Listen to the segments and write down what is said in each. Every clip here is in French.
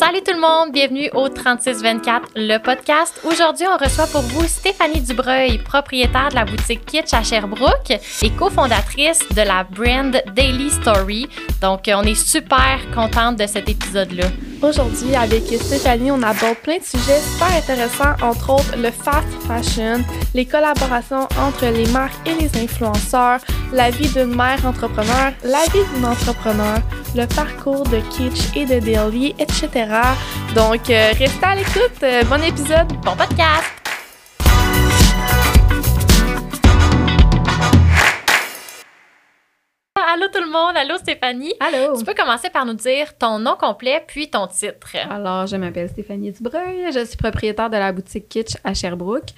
Salut tout le monde, bienvenue au 3624, le podcast. Aujourd'hui, on reçoit pour vous Stéphanie Dubreuil, propriétaire de la boutique Kitsch à Sherbrooke et cofondatrice de la brand Daily Story. Donc, on est super contente de cet épisode-là. Aujourd'hui, avec Stéphanie, on aborde plein de sujets super intéressants, entre autres le fast fashion, les collaborations entre les marques et les influenceurs, la vie d'une mère entrepreneur, la vie d'une entrepreneur, le parcours de Kitsch et de Daily, etc. Donc, euh, restez à l'écoute. Euh, bon épisode, bon podcast! Allô tout le monde, allô Stéphanie. Allô. Tu peux commencer par nous dire ton nom complet puis ton titre. Alors, je m'appelle Stéphanie Dubreuil, je suis propriétaire de la boutique Kitsch à Sherbrooke.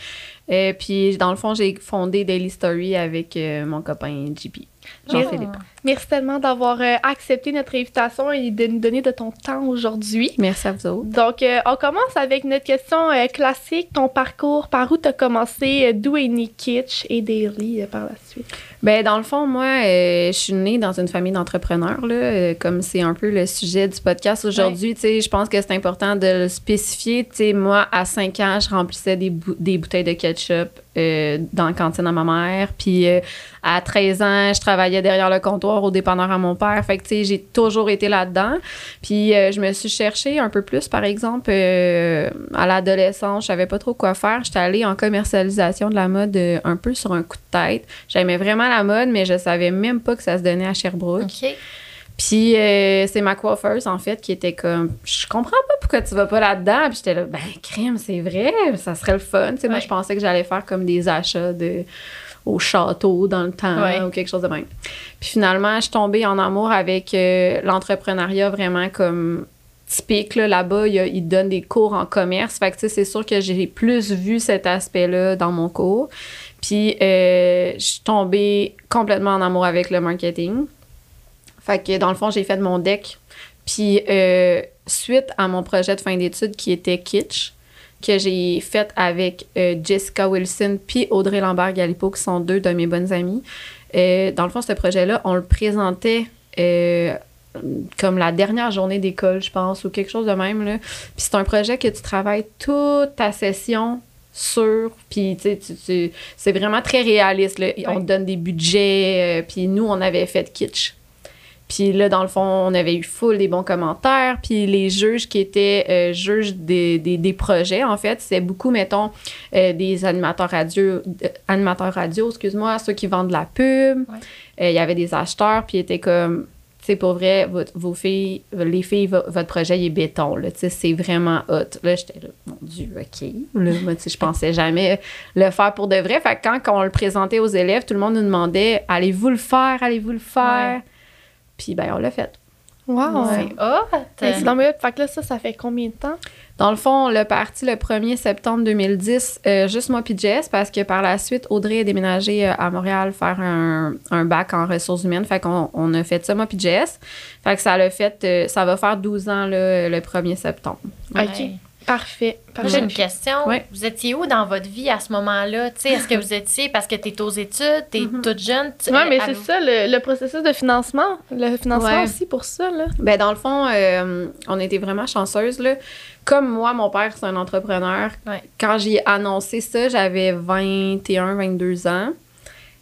Et euh, puis, dans le fond, j'ai fondé Daily Story avec mon copain JP. Jean-Philippe. Merci tellement d'avoir euh, accepté notre invitation et de nous donner de ton temps aujourd'hui. Merci à vous autres. Donc, euh, on commence avec notre question euh, classique, ton parcours, par où tu as commencé, d'où est né Kitsch et Daily par la suite? Ben dans le fond, moi, je suis née dans une famille d'entrepreneurs, là, comme c'est un peu le sujet du podcast aujourd'hui. Tu sais, je pense que c'est important de le spécifier. Tu sais, moi, à 5 ans, je remplissais des, des bouteilles de ketchup dans la cantine à ma mère. Puis à 13 ans, je travaillais derrière le comptoir au dépanneur à mon père. Fait que, tu sais, j'ai toujours été là-dedans. Puis, euh, je me suis cherchée un peu plus, par exemple, euh, à l'adolescence, je savais pas trop quoi faire. J'étais allée en commercialisation de la mode euh, un peu sur un coup de tête. J'aimais vraiment la mode, mais je savais même pas que ça se donnait à Sherbrooke. Puis c'est ma coiffeuse, en fait, qui était comme Je comprends pas pourquoi tu vas pas là-dedans. Puis j'étais là, ben, crème, c'est vrai, ça serait le fun. Tu sais, moi, je pensais que j'allais faire comme des achats de au château dans le temps ou quelque chose de même. Puis finalement, je suis tombée en amour avec euh, l'entrepreneuriat vraiment comme typique. Là-bas, ils donnent des cours en commerce. Fait que c'est sûr que j'ai plus vu cet aspect-là dans mon cours. Puis euh, je suis tombée complètement en amour avec le marketing. Fait que dans le fond, j'ai fait mon deck. Puis euh, suite à mon projet de fin d'études qui était Kitsch, que j'ai faite avec euh, Jessica Wilson puis Audrey Lambert-Galipo, qui sont deux de mes bonnes amies. Euh, dans le fond, ce projet-là, on le présentait euh, comme la dernière journée d'école, je pense, ou quelque chose de même. Là. Puis c'est un projet que tu travailles toute ta session sur, puis tu sais, c'est vraiment très réaliste. Là. On te donne des budgets, puis nous, on avait fait kitsch. Puis là, dans le fond, on avait eu full des bons commentaires. Puis les juges qui étaient euh, juges des, des, projets, en fait, c'est beaucoup, mettons, euh, des animateurs radio, euh, animateurs radio, excuse-moi, ceux qui vendent de la pub. Il y avait des acheteurs, puis ils étaient comme, tu sais, pour vrai, vos filles, les filles, votre projet, il est béton, là, tu sais, c'est vraiment hot. Là, j'étais là, mon Dieu, OK. Là, moi, tu sais, je pensais jamais le faire pour de vrai. Fait que quand on le présentait aux élèves, tout le monde nous demandait, allez-vous le faire, allez-vous le faire? Puis, ben, on l'a fait. Wow! C'est hot! C'est dans Fait que là, ça, ça fait combien de temps? Dans le fond, on l'a parti le 1er septembre 2010, euh, juste moi puis Jess, parce que par la suite, Audrey a déménagé euh, à Montréal faire un, un bac en ressources humaines. Fait qu'on on a fait ça, moi puis Jess. Fait que ça l'a fait, euh, ça va faire 12 ans le 1er septembre. OK. Parfait. J'ai une question. Vous étiez où dans votre vie à ce moment-là? Est-ce que vous étiez parce que tu es aux études, tu es mm-hmm. toute jeune? Oui, mais c'est ça, le, processus de financement. Le financement aussi pour ça. Là. Ben, dans le fond, euh, on était vraiment chanceuses. Là. Comme moi, mon père, c'est un entrepreneur. Quand j'ai annoncé ça, j'avais 21, 22 ans.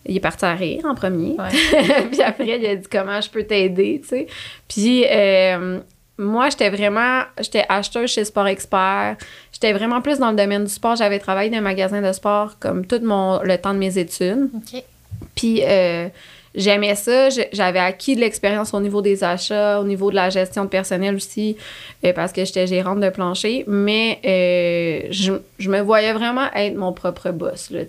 Il est parti à rire en premier. puis après, il a dit comment je peux t'aider, tu sais. Puis euh, moi, j'étais vraiment, j'étais acheteuse chez Sport Expert. J'étais vraiment plus dans le domaine du sport. J'avais travaillé dans un magasin de sport comme tout mon, le temps de mes études. OK. Puis, euh, j'aimais ça. J'avais acquis de l'expérience au niveau des achats, au niveau de la gestion de personnel aussi, euh, parce que j'étais gérante de plancher. Mais euh, je, je, me voyais vraiment être mon propre boss. Là,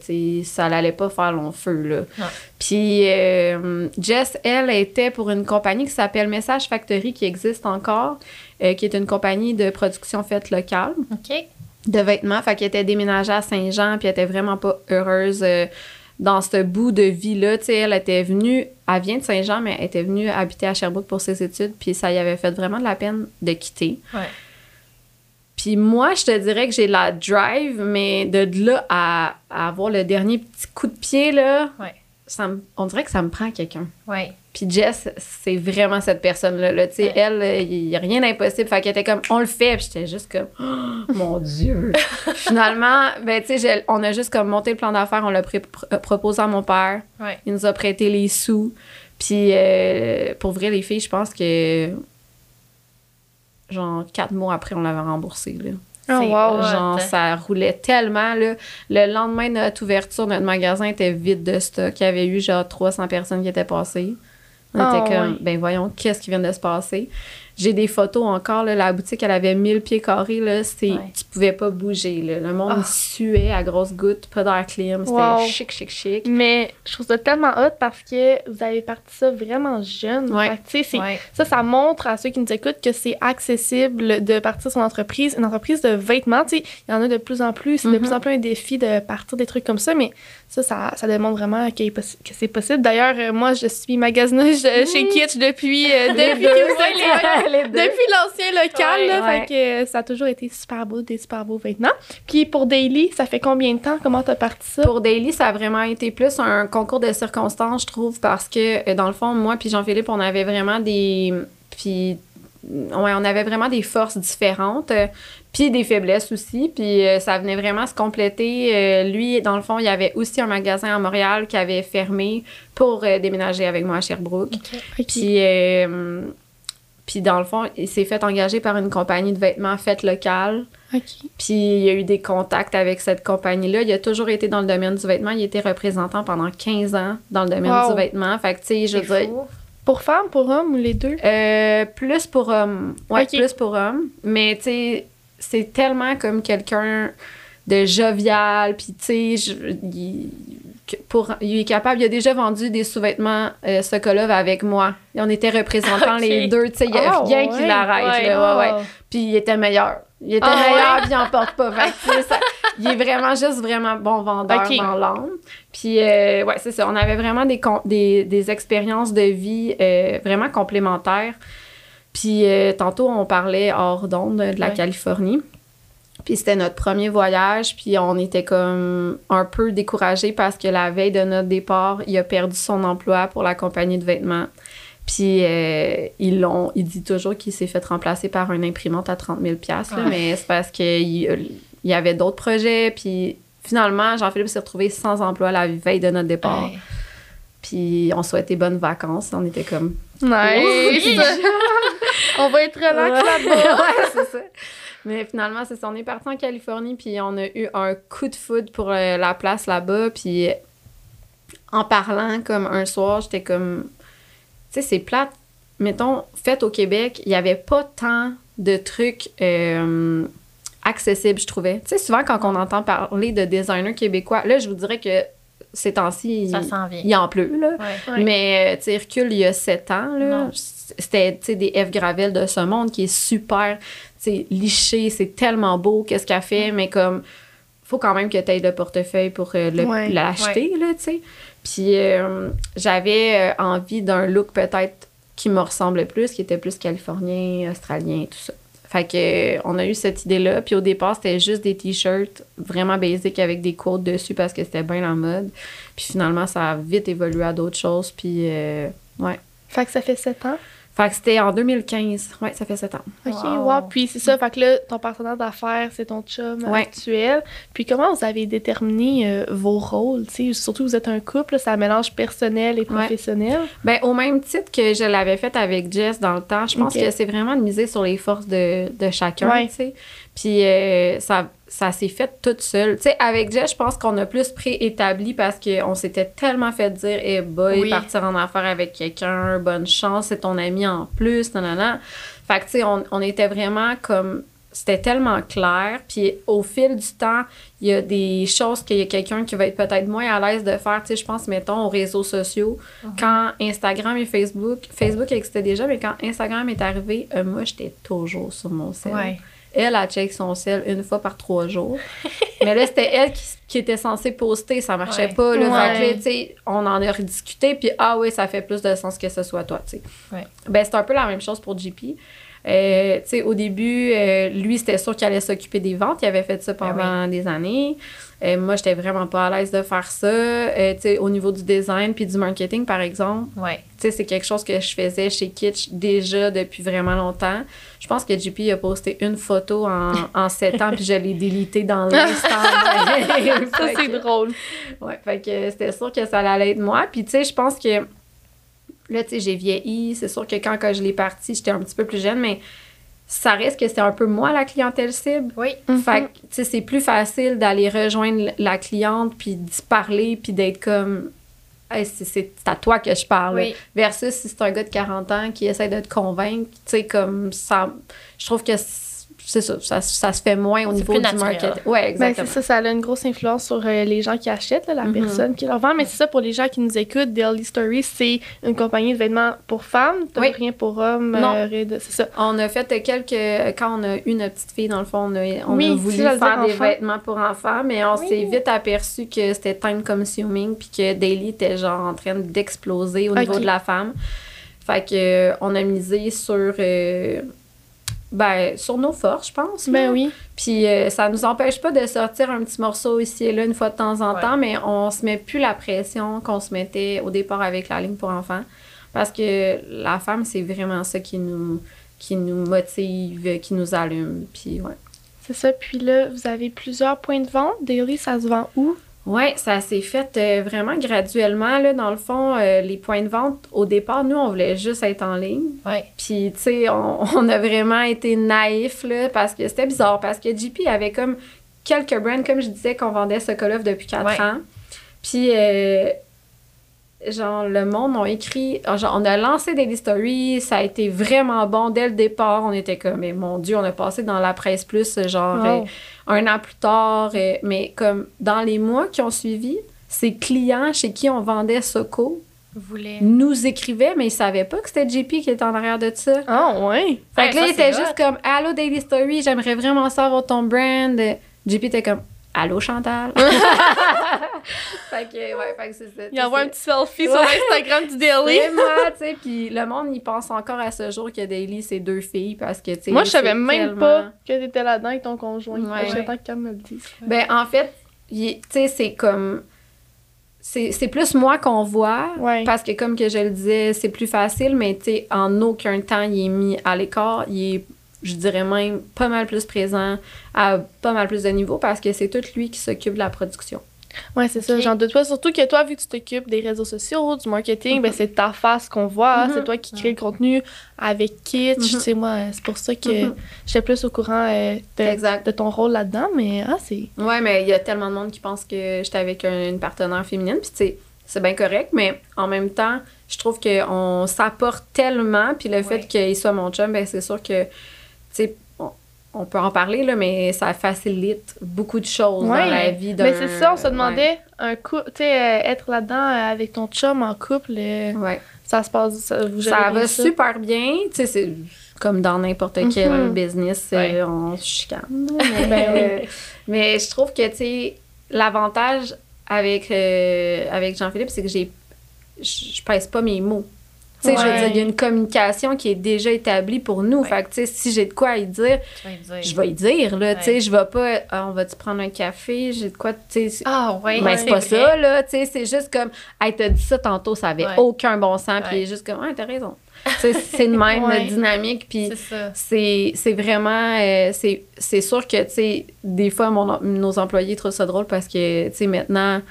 ça n'allait pas faire long feu. Là. Puis euh, Jess, elle, était pour une compagnie qui s'appelle Message Factory, qui existe encore, qui est une compagnie de production faite locale. De vêtements. Fait qu'elle était déménagée à Saint-Jean, puis elle était vraiment pas heureuse dans ce bout de vie-là. Tu sais, elle était venue, elle vient de Saint-Jean, mais elle était venue habiter à Sherbrooke pour ses études, puis ça y avait fait vraiment de la peine de quitter. Ouais. Puis moi, je te dirais que j'ai la drive, mais de là à, avoir le dernier petit coup de pied, là, ouais. Ça me- on dirait que ça me prend quelqu'un. Ouais. Puis Jess, c'est vraiment cette personne-là. là. Tu sais, Ouais. elle, il n'y a rien d'impossible. Fait qu'elle était comme, on le fait. Puis j'étais juste comme, oh, mon Dieu. Finalement, ben, tu sais, j'ai- on a juste comme monté le plan d'affaires, on l'a pr- proposé à mon père. Ouais. Il nous a prêté les sous. Puis euh, pour vrai, les filles, je pense que, genre, quatre mois après, on l'avait remboursé. Là. Oh, wow. hot. Genre, ça roulait tellement. Là. Le lendemain de notre ouverture, notre magasin était vide de stock. Il y avait eu genre 300 personnes qui étaient passées. On Ah, était comme, ouais. ben voyons, qu'est-ce qui vient de se passer? J'ai des photos encore. Là, la boutique, elle avait 1000 pieds carrés. Là, c'est, Ouais. Tu pouvais pas bouger. Là. Le monde Ah. suait à grosses gouttes, pas d'air clim. C'était Wow. chic, chic, chic. Mais je trouve ça tellement hot parce que vous avez parti ça vraiment jeune. Ouais. Fait Ouais. Ça, ça montre à ceux qui nous écoutent que c'est accessible de partir son entreprise. Une entreprise de vêtements, il y en a de plus en plus. C'est de Mhm. plus en plus un défi de partir des trucs comme ça, mais ça, ça, ça démontre vraiment possi- que c'est possible. D'ailleurs, euh, moi, je suis magasineuse chez Kitsch depuis, euh, depuis que depuis l'ancien local, Ouais. là, Ouais. fait que euh, ça a toujours été super beau, des super beaux vêtements. Puis pour Daily, ça fait combien de temps? Comment t'as parti ça? Pour Daily, ça a vraiment été plus un concours de circonstances, je trouve, parce que dans le fond, moi puis Jean-Philippe, on avait vraiment des. Puis. Ouais, on avait vraiment des forces différentes, euh, puis des faiblesses aussi, puis euh, ça venait vraiment se compléter. Euh, lui, dans le fond, il y avait aussi un magasin à Montréal qui avait fermé pour euh, déménager avec moi à Sherbrooke. Ok. Puis, euh, puis dans le fond, il s'est fait engager par une compagnie de vêtements faite locale. Puis il y a eu des contacts avec cette compagnie-là. Il a toujours été dans le domaine du vêtement. Il était représentant pendant 15 ans dans le domaine Wow. du vêtement. Fait que, tu sais, je veux dire. Pour femmes, pour hommes ou les deux? euh, plus pour hommes. Ouais, plus pour hommes. Mais, tu sais, c'est tellement comme quelqu'un de jovial. Puis, tu sais, il, il est capable. Il a déjà vendu des sous-vêtements euh, Sokolov avec moi. Et on était représentants les deux. Tu sais, il n'y a Ah, rien qui l'arrête. Ouais. ouais, ouais. Oh. Puis il était meilleur. Il était Ah meilleur, puis il en porte pas. Fait ça- il est vraiment juste vraiment bon vendeur dans l'âme. Puis, euh, ouais, c'est ça. On avait vraiment des, des, des expériences de vie euh, vraiment complémentaires. Puis, euh, tantôt, on parlait hors d'onde de la Ouais. Californie. Puis, c'était notre premier voyage. Puis, on était comme un peu découragés parce que la veille de notre départ, il a perdu son emploi pour la compagnie de vêtements. Puis, euh, ils l'ont, il dit toujours qu'il s'est fait remplacer par une imprimante à 30 000 là, Ouais. mais c'est parce qu'il il y avait d'autres projets. Puis, finalement, Jean-Philippe s'est retrouvé sans emploi la veille de notre départ. Ouais. Puis, on souhaitait bonnes vacances. On était comme. Nice! On va être relax là-bas. ouais, c'est ça. Mais finalement, c'est ça. On est parti en Californie, puis on a eu un coup de foudre pour euh, la place là-bas. Puis en parlant, comme un soir, j'étais comme. Tu sais, c'est plate. Mettons, fait au Québec, il n'y avait pas tant de trucs euh, accessibles, je trouvais. Tu sais, souvent, quand on entend parler de designers québécois, là, je vous dirais que ces temps-ci, Ça il, il en pleut, là. Ouais. Ouais. Mais, euh, tu sais, Hercule, il y a sept ans, là, c'était, tu sais, des F. Gravel de ce monde qui est super, tu sais, liché, c'est tellement beau, qu'est-ce qu'elle fait, mais comme, faut quand même que tu aies le portefeuille pour euh, Ouais. l'acheter, là, tu sais. Puis, euh, j'avais envie d'un look peut-être qui me ressemblait plus, qui était plus californien, australien, tout ça. Fait que, euh, on a eu cette idée-là. Puis au départ, c'était juste des t-shirts vraiment basiques avec des quotes dessus parce que c'était bien la mode. Puis finalement, ça a vite évolué à d'autres choses. Puis, euh, ouais. Fait que ça fait 7 ans? Fait que c'était en 2015. Ouais, ça fait sept ans. OK, Wow. wow. Puis c'est ça, fait que là, ton partenaire d'affaires, c'est ton chum Ouais. actuel. Puis comment vous avez déterminé euh, vos rôles? tu sais? Surtout, vous êtes un couple, ça mélange personnel et professionnel. Ben, au même titre que je l'avais fait avec Jess dans le temps, je pense que c'est vraiment de miser sur les forces de, de chacun, Ouais. tu sais. Puis euh, ça, ça s'est fait toute seule. Tu sais, avec Jess, je pense qu'on a plus préétabli parce qu'on s'était tellement fait dire, eh boy, Oui. partir en affaires avec quelqu'un, bonne chance, c'est ton ami en plus, nanana. Fait que, tu sais, on, on était vraiment comme c'était tellement clair. Puis au fil du temps, il y a des choses qu'il y a quelqu'un qui va être peut-être moins à l'aise de faire. Tu sais, je pense, mettons, aux réseaux sociaux. Quand Instagram et Facebook, Facebook existait déjà, mais quand Instagram est arrivé, euh, moi, j'étais toujours sur mon. Ouais. Elle a check son sel une fois par trois jours. mais là, c'était elle qui, qui était censée poster. Ça marchait Ouais. pas. Là, Ouais. Fait on en a rediscuté. Puis, ah oui, ça fait plus de sens que ce soit toi, tu sais. Ouais. Ben, c'est un peu la même chose pour JP. Euh, tu sais, au début, euh, lui, c'était sûr qu'il allait s'occuper des ventes. Il avait fait ça Ben pendant des années. Euh, moi, j'étais vraiment pas à l'aise de faire ça. Tu sais, au niveau du design puis du marketing, par exemple, Ouais. tu sais, c'est quelque chose que je faisais chez Kitsch déjà depuis vraiment longtemps. Je pense que JP a posté une photo en, en 7 ans, puis je l'ai délité dans l'instant. Ça, c'est drôle. Ouais, fait que c'était sûr que ça allait être moi. Puis, tu sais, je pense que là, tu sais, j'ai vieilli. C'est sûr que quand, quand je l'ai parti, j'étais un petit peu plus jeune, mais ça reste que c'est un peu moi la clientèle cible. Oui. Fait que, tu sais, c'est plus facile d'aller rejoindre la cliente, puis d'y parler, puis d'être comme. Hey, c'est à toi que je parle. Oui. Versus si c'est un gars de 40 ans qui essaie de te convaincre, tu sais, comme ça. Je trouve que c'est ça, ça, ça se fait moins au niveau plus du naturel. marketing. Ouais, Ben, exactement. c'est ça, ça a une grosse influence sur euh, les gens qui achètent, là, la Mhm. personne qui leur vend. Mais c'est ça, pour les gens qui nous écoutent, Daily Story, c'est une compagnie de vêtements pour femmes. T'as Oui. rien pour hommes. Non. euh, c'est ça. On a fait quelques. Quand on a eu notre petite fille, dans le fond, on a, on Oui, a voulu faire des enfant. vêtements pour enfants, mais on Oui. s'est vite aperçu que c'était time consuming puis que Daily était genre en train d'exploser au niveau de la femme. Fait que euh, on a misé sur. euh, ben, sur nos forces, je pense. là. Ben oui. Puis euh, ça nous empêche pas de sortir un petit morceau ici et là une fois de temps en Ouais. temps, mais on se met plus la pression qu'on se mettait au départ avec la ligne pour enfants. Parce que la femme, c'est vraiment ça qui nous, qui nous motive, qui nous allume. Puis ouais. C'est ça. Puis là, vous avez plusieurs points de vente. Daily, ça se vend où? Ouais, ça s'est fait euh, vraiment graduellement. Là, dans le fond, euh, les points de vente, au départ, nous, on voulait juste être en ligne. Ouais. Puis, tu sais, on, on a vraiment été naïfs, là, parce que c'était bizarre, parce que JP avait comme quelques brands, comme je disais, qu'on vendait ce call depuis quatre Ouais. ans. Puis, euh, genre, le monde a écrit, genre, on a lancé Daily Story, ça a été vraiment bon dès le départ. On était comme, mais mon Dieu, on a passé dans la presse plus, genre, euh, un an plus tard. euh, mais comme dans les mois qui ont suivi, ces clients chez qui on vendait Soco voulez. nous écrivaient, mais ils savaient pas que c'était JP qui était en arrière de ça. Ah, ouais. Fait Ouais, que là, il était juste comme Allô Daily Story, j'aimerais vraiment savoir ton brand. JP était comme Allô Chantal? fait que, ouais, fait que c'est ça. Il envoie un petit selfie sur. Instagram du Daily. Moi, tu sais, puis le monde, il pense encore à ce jour que Daily, c'est deux filles parce que, tu sais, Moi, je savais même tellement- pas que t'étais là-dedans avec ton conjoint. Ouais. J'attends qu'elle me le dise. Ben, en fait, tu sais, c'est comme. C'est c'est plus moi qu'on voit. Ouais. Parce que, comme que je le disais, c'est plus facile, mais tu sais, en aucun temps, il est mis à l'écart. Il est, je dirais même, pas mal plus présent à pas mal plus de niveaux parce que c'est tout lui qui s'occupe de la production. Ouais, c'est ça, j'en doute pas. Surtout que toi, vu que tu t'occupes des réseaux sociaux, du marketing, ben c'est ta face qu'on voit. Mhm. C'est toi qui crée le contenu avec Kitsch. Mhm. Moi, c'est pour ça que Mhm. j'étais plus au courant euh, de, Exact. de ton rôle là-dedans. Mais ah, c'est. Ouais, mais il y a tellement de monde qui pense que j'étais avec un- une partenaire féminine. Puis, tu sais, c'est bien correct, mais en même temps, je trouve qu'on s'apporte tellement. Puis, le Ouais. fait qu'il soit mon chum, ben, c'est sûr que, sais, on, peut en parler, là, mais ça facilite beaucoup de choses Ouais. dans la vie d'un. Mais c'est ça, on se ouais. demandait, un coup, tu sais, euh, être là-dedans euh, avec ton chum en couple, euh, Ouais. ça se passe. Ça, vous Ça va super bien. Tu sais, c'est comme dans n'importe quel Mhm. business, Ouais. euh, on se chicane. Mais, Ben euh, mais je trouve que, tu sais, l'avantage avec, euh, avec Jean-Philippe, c'est que j'ai je je pèse pas mes mots. Tu sais, je veux dire, il y a une communication qui est déjà établie pour nous. Ouais. Fait que, tu sais, si j'ai de quoi y dire, je vais y dire, là. Tu sais, je vais pas, Ah, on va-tu prendre un café? J'ai de quoi, tu sais. c'est- Ah, ouais. ben, c'est pas ça, là. Tu sais, c'est juste comme, hey, t'as dit ça tantôt, ça avait Ouais. aucun bon sens. Puis juste comme, ouais, t'as raison. C'est de même, Ouais. dynamique. Puis C'est vraiment. euh, c'est c'est sûr que, tu sais, des fois, mon, nos employés trouvent ça drôle parce que, tu sais, maintenant.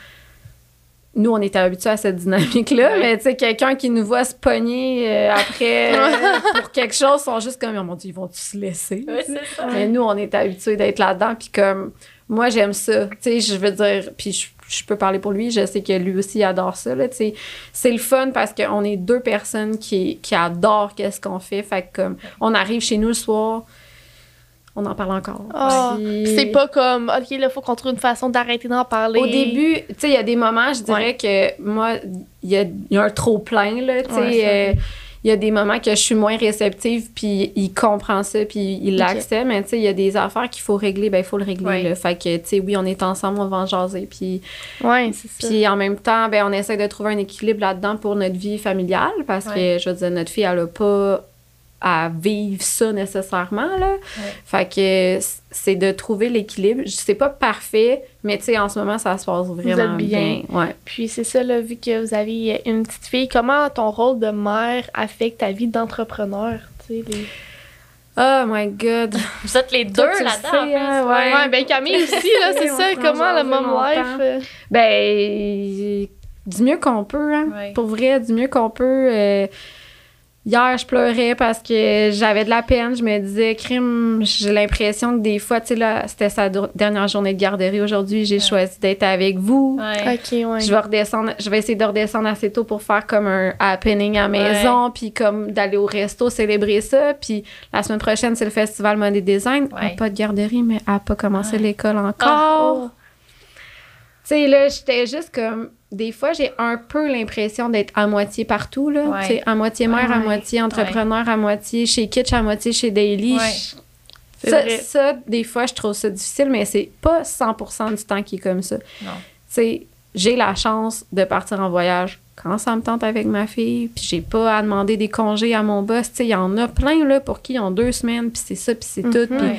Nous, on était habitués à cette dynamique-là, Ouais. mais tu sais, quelqu'un qui nous voit se pogner euh, après euh, pour quelque chose, sont juste comme, oh mon Dieu, ils vont-tu se laisser? Ouais, c'est ça. Mais nous, on est habitués d'être là-dedans. Puis comme, moi, j'aime ça. Tu sais, je veux dire, puis je, je peux parler pour lui, je sais que lui aussi adore ça, là, tu sais. C'est le fun parce qu'on est deux personnes qui, qui adorent qu'est-ce qu'on fait. Fait que comme, on arrive chez nous le soir, on en parle encore. Ah, Puis- C'est pas comme, OK, là, faut qu'on trouve une façon d'arrêter d'en parler. Au début, tu sais, il y a des moments, je dirais que moi, il y a, il y a un trop-plein, là, tu sais. Ouais, euh, il y a des moments que je suis moins réceptive, puis il comprend ça, puis il l'accepte. Mais tu sais, il y a des affaires qu'il faut régler, ben il faut le régler. Ouais. là. Fait que, tu sais, oui, on est ensemble, on va en jaser. Puis, Ouais, c'est ça. puis en même temps, ben on essaie de trouver un équilibre là-dedans pour notre vie familiale, parce Ouais. que, je veux dire, notre fille, elle a pas à vivre ça nécessairement, là. Fait que c'est de trouver l'équilibre. C'est pas parfait, mais tu sais, en ce moment, ça se passe vraiment bien. Ouais. Puis c'est ça, là, vu que vous avez une petite fille, comment ton rôle de mère affecte ta vie d'entrepreneur, tu sais, les... Oh my God. Vous êtes les deux là-dedans. Hein, ouais. ouais. ben Camille aussi, là, c'est ça. Comment le mom life? Euh? Ben, du mieux qu'on peut, hein. Pour vrai, du mieux qu'on peut. Euh, Hier, je pleurais parce que j'avais de la peine. Je me disais, crime, j'ai l'impression que des fois, tu sais, là, c'était sa dernière journée de garderie aujourd'hui. J'ai choisi d'être avec vous. OK, ouais. Je vais redescendre, je vais essayer de redescendre assez tôt pour faire comme un happening à maison, puis comme d'aller au resto, célébrer ça. Puis la semaine prochaine, c'est le festival Money Design. Pas de garderie, mais elle n'a pas commencé l'école encore. Oh. Tu sais, là, j'étais juste comme des fois, j'ai un peu l'impression d'être à moitié partout, là. À moitié mère, à moitié entrepreneur, à moitié chez Kitsch, à moitié chez Daily. Ça, ça, des fois, je trouve ça difficile, mais c'est pas 100% du temps qui est comme ça. Tu j'ai la chance de partir en voyage quand ça me tente avec ma fille, puis j'ai pas à demander des congés à mon boss. il y en a plein, là, pour qui ils ont deux semaines, puis c'est ça, puis c'est tout. Mhm.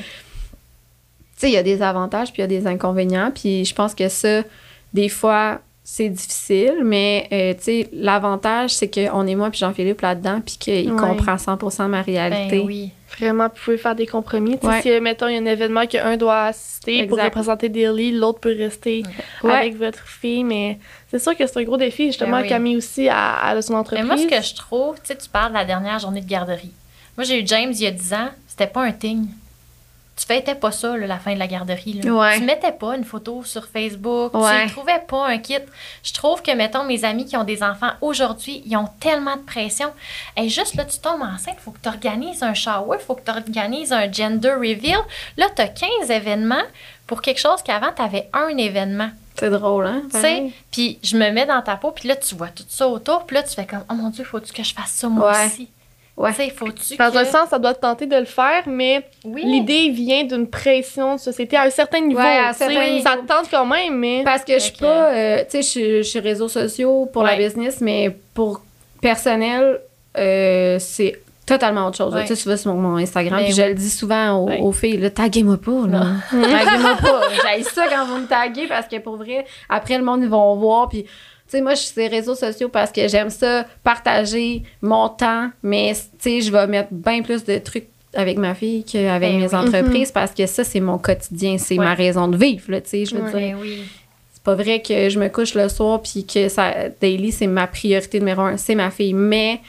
il y a des avantages, puis il y a des inconvénients, puis je pense que ça, des fois, c'est difficile, mais euh, tu sais, l'avantage, c'est qu'on est moi puis Jean-Philippe là-dedans, puis qu'il comprend 100% ma réalité. Ben oui. Vraiment, vous pouvez faire des compromis. Si, mettons, il y a un événement qu'un doit assister pour représenter Daily, l'autre peut rester avec votre fille, mais c'est sûr que c'est un gros défi. Justement, ben Camille aussi, à, à son entreprise. Mais moi, ce que je trouve, tu sais, tu parles de la dernière journée de garderie. Moi, j'ai eu James il y a 10 ans, c'était pas un thing tu fêtais pas ça, la fin de la garderie. Là. Tu mettais pas une photo sur Facebook, tu ne trouvais pas un kit. Je trouve que, mettons, mes amis qui ont des enfants aujourd'hui, ils ont tellement de pression. Et juste là, tu tombes enceinte, il faut que tu organises un shower, il faut que tu organises un gender reveal. Là, tu as 15 événements pour quelque chose qu'avant, tu avais un événement. C'est drôle, hein? Tu sais, puis je me mets dans ta peau, puis là, tu vois tout ça autour, puis là, tu fais comme, oh mon Dieu, faut-tu que je fasse ça moi aussi? Ouais. Faut-tu Dans un sens, ça doit te tenter de le faire, mais l'idée vient d'une pression de société à un certain niveau. Ça te tente quand même, mais. Parce que je suis pas. Euh, tu sais, je suis réseaux sociaux pour la business, mais pour personnel, euh, c'est totalement autre chose. Tu sais, tu vas sur mon Instagram, ben puis je le dis souvent aux, filles, là, taguez-moi pas, là. taguez-moi pas. J'ai ça quand vous me taguez parce que pour vrai, après, le monde, ils vont voir, puis tu sais, moi, je suis sur les réseaux sociaux parce que j'aime ça, partager mon temps, mais, tu sais, je vais mettre bien plus de trucs avec ma fille qu'avec ben mes entreprises mhm. parce que ça, c'est mon quotidien, c'est ma raison de vivre, tu sais, je veux dire. Ben c'est pas vrai que je me couche le soir puis que ça, daily, c'est ma priorité numéro un, c'est ma fille, mais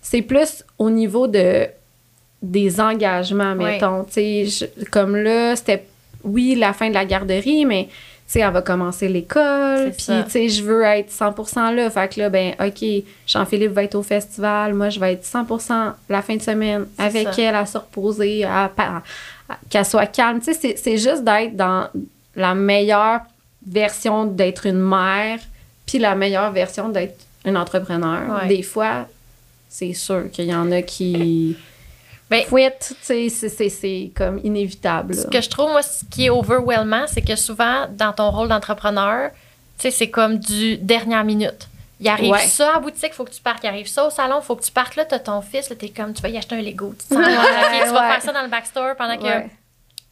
c'est plus au niveau de des engagements, mettons, tu sais, comme là, c'était, oui, la fin de la garderie, mais sais, elle va commencer l'école, puis, tu sais, je veux être 100% là. Fait que là, ben, OK, Jean-Philippe va être au festival, moi, je vais être 100% la fin de semaine avec elle à se reposer, à, qu'elle soit calme. Tu sais, c'est juste d'être dans la meilleure version d'être une mère, puis la meilleure version d'être un entrepreneur. Des fois, c'est sûr qu'il y en a qui ben, c'est comme inévitable. Ce que je trouve, moi, ce qui est overwhelming, c'est que souvent, dans ton rôle d'entrepreneur, c'est comme du dernière minute. Il arrive ça à la boutique, il faut que tu partes. Il arrive ça au salon, il faut que tu partes. Là, tu as ton fils, tu es comme, tu vas y acheter un Lego. Tu, tu vas faire ça dans le backstore pendant que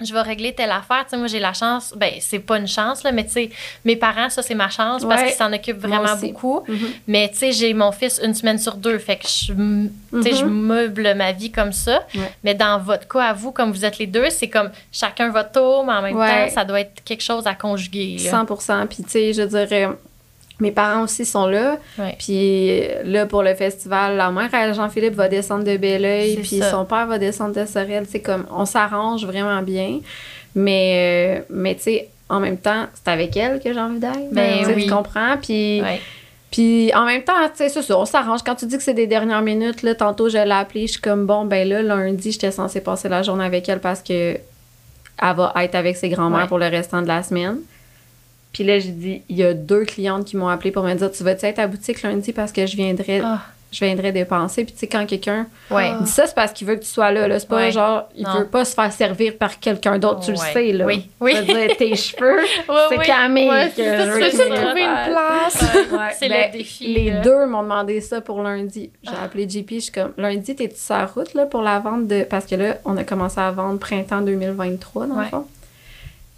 je vais régler telle affaire. Tu sais, moi, j'ai la chance, ben, c'est pas une chance, là, mais tu sais, mes parents, ça, c'est ma chance parce qu'ils s'en occupent vraiment beaucoup. Mm-hmm. Mais tu sais, j'ai mon fils une semaine sur deux, fait que je, sais, je mm-hmm. meuble ma vie comme ça. Mais dans votre cas, à vous, comme vous êtes les deux, c'est comme chacun votre tour, mais en même temps, ça doit être quelque chose à conjuguer. 100% Puis, tu sais, je dirais mes parents aussi sont là. Puis là, pour le festival, la mère, Jean-Philippe, va descendre de Belleuil, puis son père va descendre de Sorel. C'est comme, on s'arrange vraiment bien. Mais, euh, mais tu sais, en même temps, c'est avec elle que j'ai envie d'aller. Ben, oui. Tu comprends? Puis... Puis en même temps, tu sais, c'est ça, on s'arrange. Quand tu dis que c'est des dernières minutes, là, tantôt je l'ai appelée, je suis comme bon, ben là, lundi, j'étais censée passer la journée avec elle parce que elle va être avec ses grands-mères pour le restant de la semaine. Puis là, j'ai dit, il y a deux clientes qui m'ont appelé pour me dire Tu vas-tu être à boutique lundi parce que je viendrais ah. je viendrais dépenser? Puis, tu sais, quand quelqu'un Ouais. dit ça, c'est parce qu'il veut que tu sois là. là. C'est pas Ouais. genre, il Non. veut pas se faire servir par quelqu'un d'autre, tu le sais, là. Oui. Oui. Dire, tes cheveux, c'est. Camille que c'est je veux me trouver une place. C'est Ben, le défi, Les là. deux m'ont demandé ça pour lundi. J'ai appelé JP, je suis comme, lundi, t'es-tu sur la route là, pour la vente de. Parce que là, on a commencé à vendre printemps 2023, dans le fond.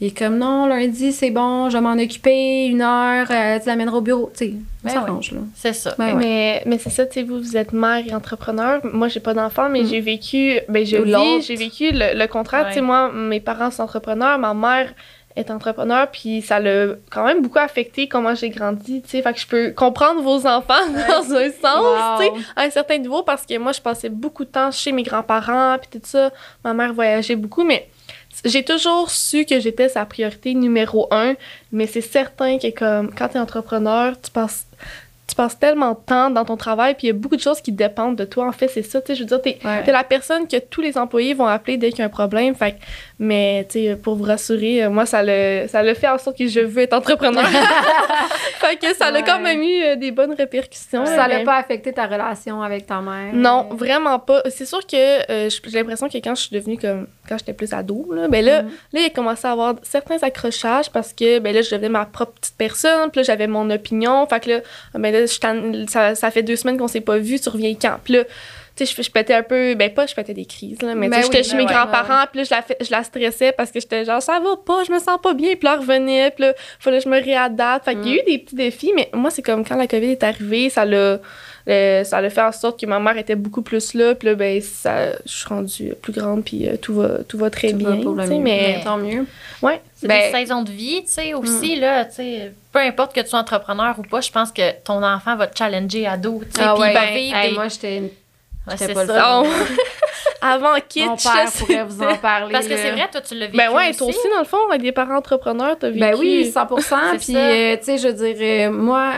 Il est comme, non, lundi, c'est bon, je vais m'en occuper, une heure, euh, tu l'amèneras au bureau. Tu sais, Ben ça ouais. s'arrange, là. C'est ça. Ben ouais. Mais, mais c'est ça, tu sais, vous, vous êtes mère et entrepreneur. Moi, j'ai pas d'enfant, mais Mm. j'ai vécu, ben, je vis, j'ai vécu le, le contraire. Tu sais, moi, mes parents sont entrepreneurs, ma mère est entrepreneur, puis ça l'a quand même beaucoup affecté comment j'ai grandi, tu sais. Fait que je peux comprendre vos enfants dans un sens, tu sais, à un certain niveau, parce que moi, je passais beaucoup de temps chez mes grands-parents, puis tout ça. Ma mère voyageait beaucoup, mais j'ai toujours su que j'étais sa priorité numéro un, mais c'est certain que comme quand tu es entrepreneur, tu passes tu passes tellement de temps dans ton travail, puis il y a beaucoup de choses qui dépendent de toi. En fait, c'est ça, tu sais, je veux dire, t'es Ouais. la personne que tous les employés vont appeler dès qu'il y a un problème. Fait mais, tu sais, pour vous rassurer, euh, moi, ça le, ça le fait en sorte que je veux être entrepreneur. fait que ça a Ouais. quand même eu euh, des bonnes répercussions. Ça mais- l'a pas affecté ta relation avec ta mère? non, vraiment pas. C'est sûr que euh, j'ai l'impression que quand je suis devenue comme quand j'étais plus ado, là, ben là, Mm. là, il a commencé à avoir certains accrochages parce que ben là, je devenais ma propre petite personne, puis là, j'avais mon opinion. Fait que là, ben là, ça, ça fait deux semaines qu'on s'est pas vu, tu reviens quand? Puis là, tu sais, je, je pétais un peu, ben pas je pétais des crises, là, mais tu sais, Ben j'étais oui, chez ben mes ouais, grands-parents, puis là, je la, fais- je la stressais parce que j'étais genre, ça va pas, je me sens pas bien, puis là, elle revenait, puis là, fallait que je me réadapte. Fait qu'il y a eu des petits défis, mais moi, c'est comme quand la COVID est arrivée, ça l'a. euh, ça a fait en sorte que ma mère était beaucoup plus là, puis là, ben, ça, je suis rendue plus grande, puis euh, tout, va, tout va très tout va bien. sais, mieux. mais, Tant mieux. ouais. C'est Ben- des saisons de vie, tu sais, aussi, là, tu sais, peu importe que tu sois entrepreneur ou pas, je pense que ton enfant va te challenger ado, tu sais, Ah puis ouais, va ben, hey, des... moi, j'étais une- Ouais, c'est pas le ça. Oh. Avant kitsch. Mon père je pourrait vous en parler. Parce que c'est vrai, toi, tu l'as vécu Ben ouais, aussi. toi aussi, dans le fond, avec des parents entrepreneurs, t'as vécu. Ben oui, 100 C'est Puis, euh, tu sais, je dirais, moi,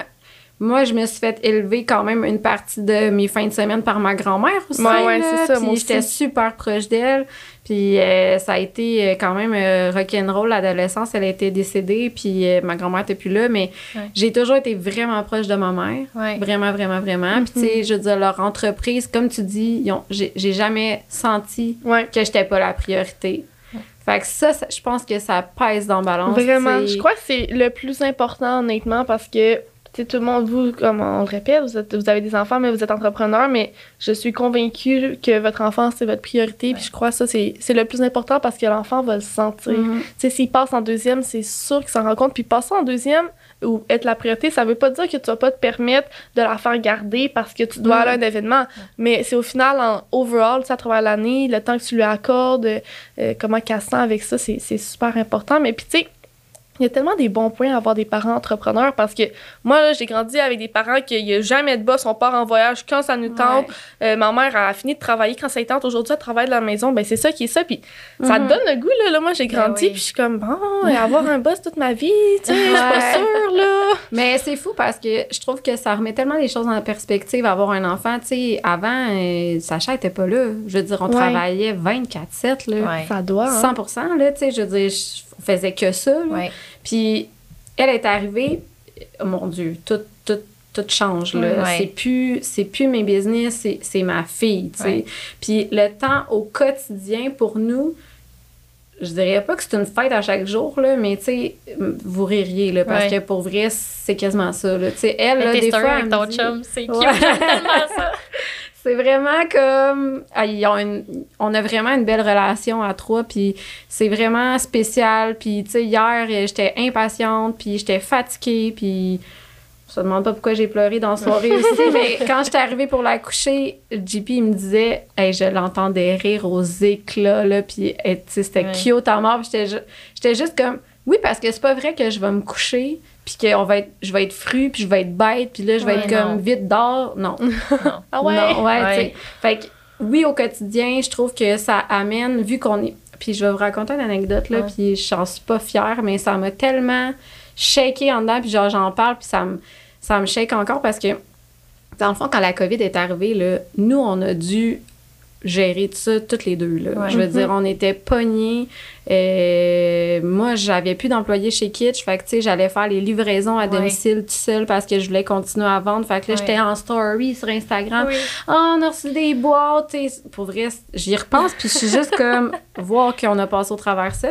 moi, je me suis fait élever quand même une partie de mes fins de semaine par ma grand-mère aussi. Ouais, ouais, c'est ça, Puis j'étais super proche d'elle. Puis euh, ça a été euh, quand même euh, rock'n'roll l'adolescence. Elle a été décédée, puis euh, ma grand-mère était plus là. Mais Ouais. j'ai toujours été vraiment proche de ma mère. Ouais. Vraiment, vraiment, vraiment. Puis, tu sais, je veux dire, leur entreprise, comme tu dis, j'ai jamais senti que j'étais pas la priorité. Fait que ça, ça- je pense que ça pèse dans la balance. Vraiment. Je crois que c'est le plus important, honnêtement, parce que, tout le monde, vous, comme on le répète, vous, êtes- vous avez des enfants, mais vous êtes entrepreneur, mais je suis convaincue que votre enfant, c'est votre priorité. Puis je crois que ça, c'est c'est le plus important parce que l'enfant va le sentir. Tu sais, s'il passe en deuxième, c'est sûr qu'il s'en rend compte. Puis passer en deuxième ou être la priorité, ça veut pas dire que tu vas pas te permettre de la faire garder parce que tu dois Mm. aller à un événement. Mais c'est au final, en overall, sais, à travers l'année, le temps que tu lui accordes, euh, comment qu'elle se sent avec ça, c'est c'est super important. Mais puis, tu sais, il y a tellement des bons points à avoir des parents entrepreneurs parce que moi, j'ai grandi avec des parents qu'il n'y a jamais de boss, on part en voyage quand ça nous tente. Ouais. Euh, ma mère a fini de travailler quand ça lui tente. Aujourd'hui, elle travaille de la maison. Ben, c'est ça qui est ça. Puis ça te Mhm. donne le goût, là. là moi, j'ai Ben grandi, oui. puis je suis comme, bon, avoir un boss toute ma vie, tu sais, je suis pas sûre, là. Mais c'est fou parce que je trouve que ça remet tellement les choses en perspective avoir un enfant. Tu sais, avant, euh, Sacha était pas là. Je veux dire, on Ouais. travaillait 24-7, là. Ça doit, hein. 100 là, tu sais, je veux dire, je faisait que ça. Ouais. Puis elle est arrivée, oh mon Dieu, tout, tout, tout change, là. Ouais. C'est plus, c'est plus mes business, c'est, c'est ma fille, tu sais. Ouais. Puis le temps au quotidien, pour nous, je dirais pas que c'est une fête à chaque jour, là, mais tu sais, vous ririez, là, parce Ouais. que pour vrai, c'est quasiment ça, là. Elle, là, des fois, avec ton dit- chum, c'est cute, Ouais. j'aime tellement ça. c'est vraiment comme ah, ils ont une- on a vraiment une belle relation à trois puis c'est vraiment spécial puis tu sais hier j'étais impatiente puis j'étais fatiguée puis je se demande pas pourquoi j'ai pleuré dans la soirée aussi mais quand j'étais arrivée pour la coucher JP il me disait hey, je l'entendais rire aux éclats là puis tu sais c'était Ouais. cute à mort j'étais j'étais juste comme oui parce que c'est pas vrai que je vais me coucher puis que on va être je vais être fru puis je vais être bête puis là je vais Ouais, être comme vite dors non Ah ouais? non, ouais. Fait que, oui, au quotidien, je trouve que ça amène, vu qu'on est. Puis je vais vous raconter une anecdote, là, puis j'en suis pas fière, mais ça m'a tellement shaké en dedans, puis genre, j'en parle, puis ça me, ça me shake encore parce que, dans le fond, quand la COVID est arrivée, là, nous, on a dû gérer ça toutes les deux. Là. Ouais. Je veux dire, on était pognés. Euh, moi, j'avais plus d'employés chez Kitsch. Fait que, tu sais, j'allais faire les livraisons à Ouais. domicile tout seul parce que je voulais continuer à vendre. Fait que là, Ouais. j'étais en story sur Instagram. Oui. Ah, on a reçu des boîtes. tu sais. Pour vrai, j'y repense. Puis je suis juste comme voir qu'on a passé au travers ça.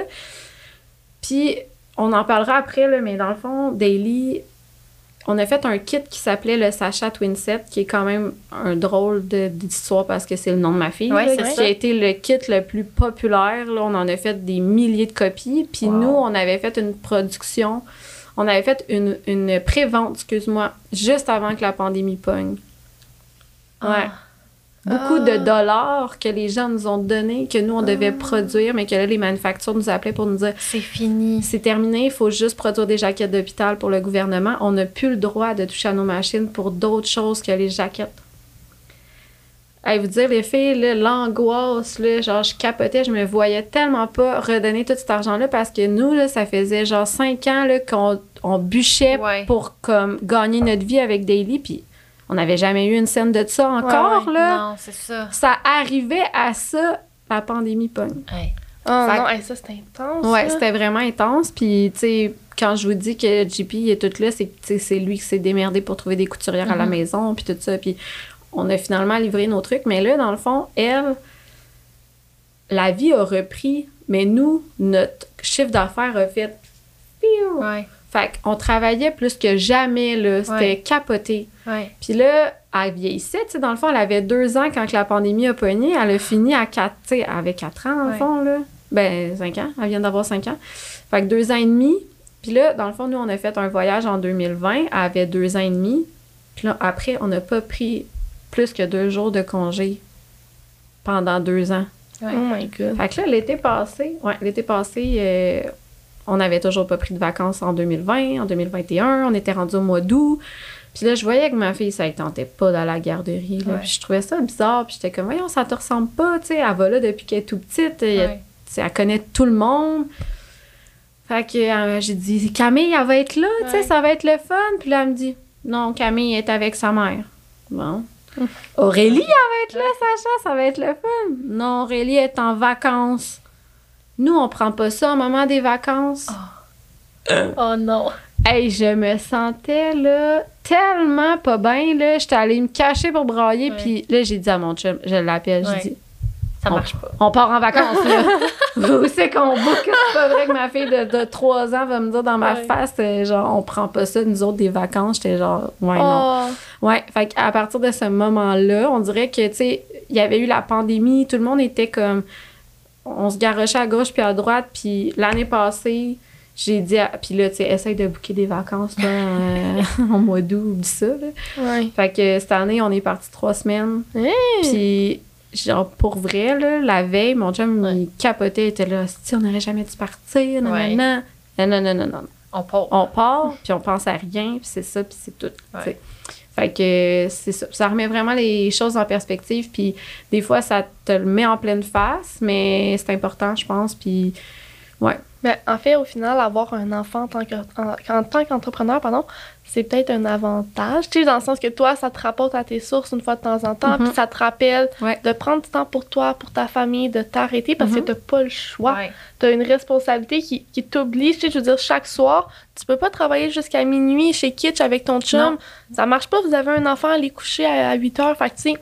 Puis on en parlera après, là, mais dans le fond, Daily, on a fait un kit qui s'appelait le Sacha Twinset, qui est quand même un drôle de- d'histoire parce que c'est le nom de ma fille. Ouais, c'est qui a été le kit le plus populaire. Là. On en a fait des milliers de copies. Puis Wow. nous, on avait fait une production. On avait fait une, une pré-vente, excuse-moi, juste avant que la pandémie pogne. Ouais. Ah. Beaucoup Ah. de dollars que les gens nous ont donnés, que nous, on devait Ah. produire, mais que là, les manufactures nous appelaient pour nous dire C'est fini. c'est terminé, il faut juste produire des jaquettes d'hôpital pour le gouvernement. On n'a plus le droit de toucher à nos machines pour d'autres choses que les jaquettes. Hey, vous dire, les filles, l'angoisse, là, genre, je capotais, je me voyais tellement pas redonner tout cet argent-là parce que nous, là, ça faisait genre cinq ans qu'on on bûchait Ouais. pour comme, gagner notre vie avec Daily, puis on n'avait jamais eu une scène de ça encore, ouais. là. Non, c'est ça. Ça arrivait à ça, la pandémie pogne. Ouais. Oh Fait non, hey, ça c'est intense. Ouais, ça. c'était vraiment intense. Puis, tu sais, quand je vous dis que JP est tout là, c'est c'est lui qui s'est démerdé pour trouver des couturières à la Mhm. maison, puis tout ça. Puis, on a finalement livré nos trucs. Mais là, dans le fond, elle, la vie a repris, mais nous, notre chiffre d'affaires a fait. piou. Ouais. Fait qu'on travaillait plus que jamais, là. C'était Ouais. capoté. Ouais. Puis là, elle vieillissait, tu sais, dans le fond, elle avait deux ans quand que la pandémie a pogné. Elle a fini à quatre, tu sais, elle avait quatre ans, dans le fond, là. Ben, cinq ans. Elle vient d'avoir cinq ans. Fait que deux ans et demi. Puis là, dans le fond, nous, on a fait un voyage en 2020. Elle avait deux ans et demi. Puis là, après, on n'a pas pris plus que deux jours de congé pendant deux ans. Oh my god. Fait que là, l'été passé, ouais, l'été passé, euh, on n'avait toujours pas pris de vacances en 2020, en 2021, on était rendu au mois d'août. Puis là, je voyais que ma fille, ça ne tentait pas d'aller à la garderie. là. Ouais. Puis je trouvais ça bizarre. Puis j'étais comme, voyons, ça te ressemble pas, tu sais. Elle va là depuis qu'elle est tout petite. Ouais. sais, elle connaît tout le monde. Fait que euh, j'ai dit, Camille, elle va être là, tu sais, Ouais. ça va être le fun. Puis là, elle me dit, non, Camille est avec sa mère. Bon. Aurélie, elle va être là, Sacha, ça va être le fun. Non, Aurélie est en vacances. Nous, on prend pas ça au moment des vacances. Oh non. Hey, je me sentais là tellement pas bien là, j'étais allée me cacher pour brailler puis là j'ai dit à mon chum, je l'appelle, Ouais. j'ai dit Ça On- marche pas. on part en vacances là. Où c'est qu'on book C'est pas vrai que ma fille de, de 3 ans va me dire dans ma Ouais. face euh, genre on prend pas ça nous autres des vacances, j'étais genre ouais non. Oh. Ouais, fait à partir de ce moment-là, on dirait que, tu sais, il y avait eu la pandémie, tout le monde était comme. On se garochait à gauche puis à droite, puis l'année passée, j'ai dit. à- Puis là, tu sais, essaye de booker des vacances, là, euh, au mois d'août, oublie ça, là. Ouais. Fait que cette année, on est parti trois semaines. Hey! Puis, genre, pour vrai, là, la veille, mon chum, Ouais. il capotait, il était là, si on n'aurait jamais dû partir, non, Ouais. non, non, non, non, non, non. On part. On part, puis on pense à rien, puis c'est ça, puis c'est tout. Fait que c'est ça. Ça remet vraiment les choses en perspective, puis des fois, ça te le met en pleine face, mais c'est important, je pense, puis ouais. Ben, en fait, au final, avoir un enfant en tant que- en- en tant qu'entrepreneur, pardon, c'est peut-être un avantage. Tu sais, dans le sens que toi, ça te rapporte à tes sources une fois de temps en temps, Mhm. puis ça te rappelle Ouais. de prendre du temps pour toi, pour ta famille, de t'arrêter parce Mhm. que t'as pas le choix. Ouais. T'as une responsabilité qui, qui t'oblige. Tu sais, je veux dire, chaque soir, tu peux pas travailler jusqu'à minuit chez Kitsch avec ton chum. Non. Ça marche pas, vous avez un enfant, aller coucher à, 8 heures. Fait que, tu sais,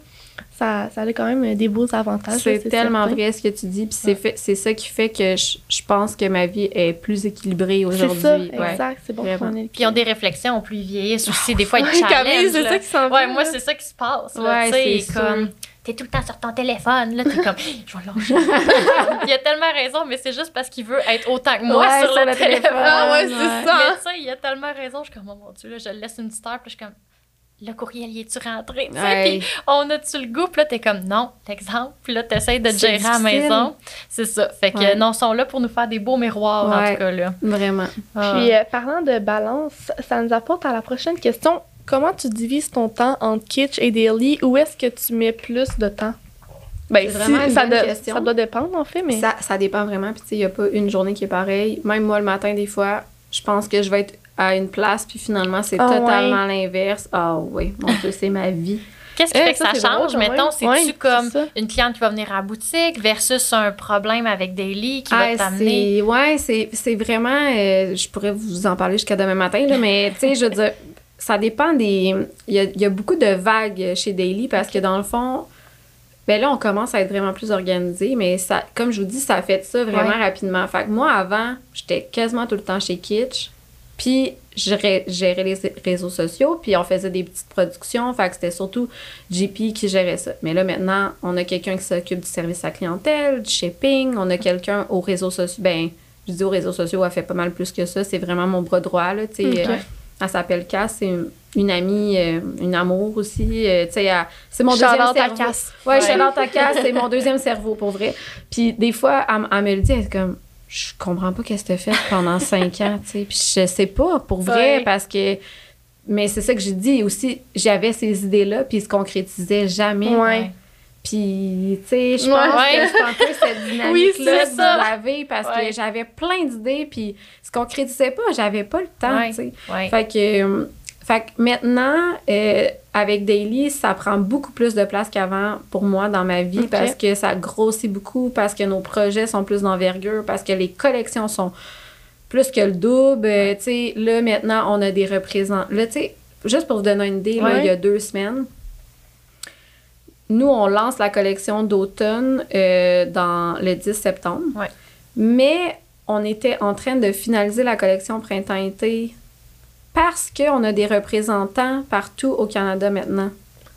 ça, ça a quand même des beaux avantages. C'est tellement certain. vrai ce que tu dis, puis c'est c'est ça qui fait que je, je pense que ma vie est plus équilibrée C'est aujourd'hui. ça, Ouais. exact. C'est bon Vraiment. pour un Puis ils ont des réflexions, plus ils vieillissent aussi. Des fois, ils Ouais, challengent. c'est ça qui s'en Ouais, moi, c'est ça qui se passe. Là, Ouais, c'est comme. T'es tout le temps sur ton téléphone, là, t'es comme, je vais lâcher. il a tellement raison, mais c'est juste parce qu'il veut être autant que moi Ouais, sur, le, téléphone. Ah ouais, c'est Ouais. ça. Mais tu sais, il a tellement raison. Je suis comme, oh mon Dieu, là, je laisse une petite heure, puis je suis comme, le courriel, y est-tu rentré? Tu sais, Ouais. Puis on a-tu le goût? Puis là, t'es comme, non, l'exemple. Puis là, t'essayes de gérer à la maison. C'est ça. Fait que, Ouais. non, ils sont là pour nous faire des beaux miroirs, en tout cas, là. Vraiment. Ah. Puis, euh, parlant de balance, ça nous apporte à la prochaine question. Comment tu divises ton temps entre kitsch et daily? Où est-ce que tu mets plus de temps? Ben, C'est vraiment une ça, question. ça doit dépendre, en fait, mais... Ça, ça dépend vraiment. Puis, tu sais, il n'y a pas une journée qui est pareille. Même moi, le matin, des fois, je pense que je vais être à une place, puis finalement, c'est Ah totalement l'inverse. Ah oui, mon Dieu, c'est ma vie. Qu'est-ce qui Eh, fait que ça, change? drôle, Mettons, c'est-tu comme une cliente qui va venir à la boutique versus un problème avec Daily qui va Ah, t'amener? ouais, c'est c'est vraiment euh, je pourrais vous en parler jusqu'à demain matin là, mais tu sais je veux dire ça dépend des il y a, il y a beaucoup de vagues chez Daily parce que dans le fond ben là on commence à être vraiment plus organisé mais ça comme je vous dis ça a fait ça vraiment Ouais. rapidement. Fait que moi avant, j'étais quasiment tout le temps chez Kitsch. Puis je gérais les réseaux sociaux, puis on faisait des petites productions. Fait que c'était surtout JP qui gérait ça. Mais là, maintenant, on a quelqu'un qui s'occupe du service à clientèle, du shipping. On a quelqu'un aux réseaux sociaux. Ben, je dis aux réseaux sociaux, elle fait pas mal plus que ça. C'est vraiment mon bras droit, là. Tu sais, Ok. euh, elle s'appelle Cass, c'est une, une amie, euh, une amour aussi. euh, tu sais, c'est mon deuxième cerveau. Cass. Ouais, Ouais. Cass, c'est mon deuxième cerveau, pour vrai. Puis des fois, elle me le dit, elle est comme, je comprends pas qu'est-ce que t'as fait pendant cinq ans, tu sais. Puis je sais pas, pour vrai, Ouais. parce que... Mais c'est ça que j'ai dit aussi, j'avais ces idées-là, puis ils se concrétisaient jamais. Ouais. Puis, tu sais, je pense Ouais. que c'est un peu cette Oui, dynamique-là c'est que ça. vous avez, parce que j'avais plein d'idées, puis ils se concrétisaient pas, j'avais pas le temps, tu sais. Fait que, euh, fait que maintenant, euh, avec Daily, ça prend beaucoup plus de place qu'avant pour moi dans ma vie parce que ça grossit beaucoup, parce que nos projets sont plus d'envergure, parce que les collections sont plus que le double. Euh, tu sais, là, maintenant, on a des représentants. Là, tu sais, juste pour vous donner une idée, là, il y a deux semaines, nous, on lance la collection d'automne euh, dans le 10 septembre. Ouais. Mais on était en train de finaliser la collection printemps-été parce qu'on a des représentants partout au Canada maintenant.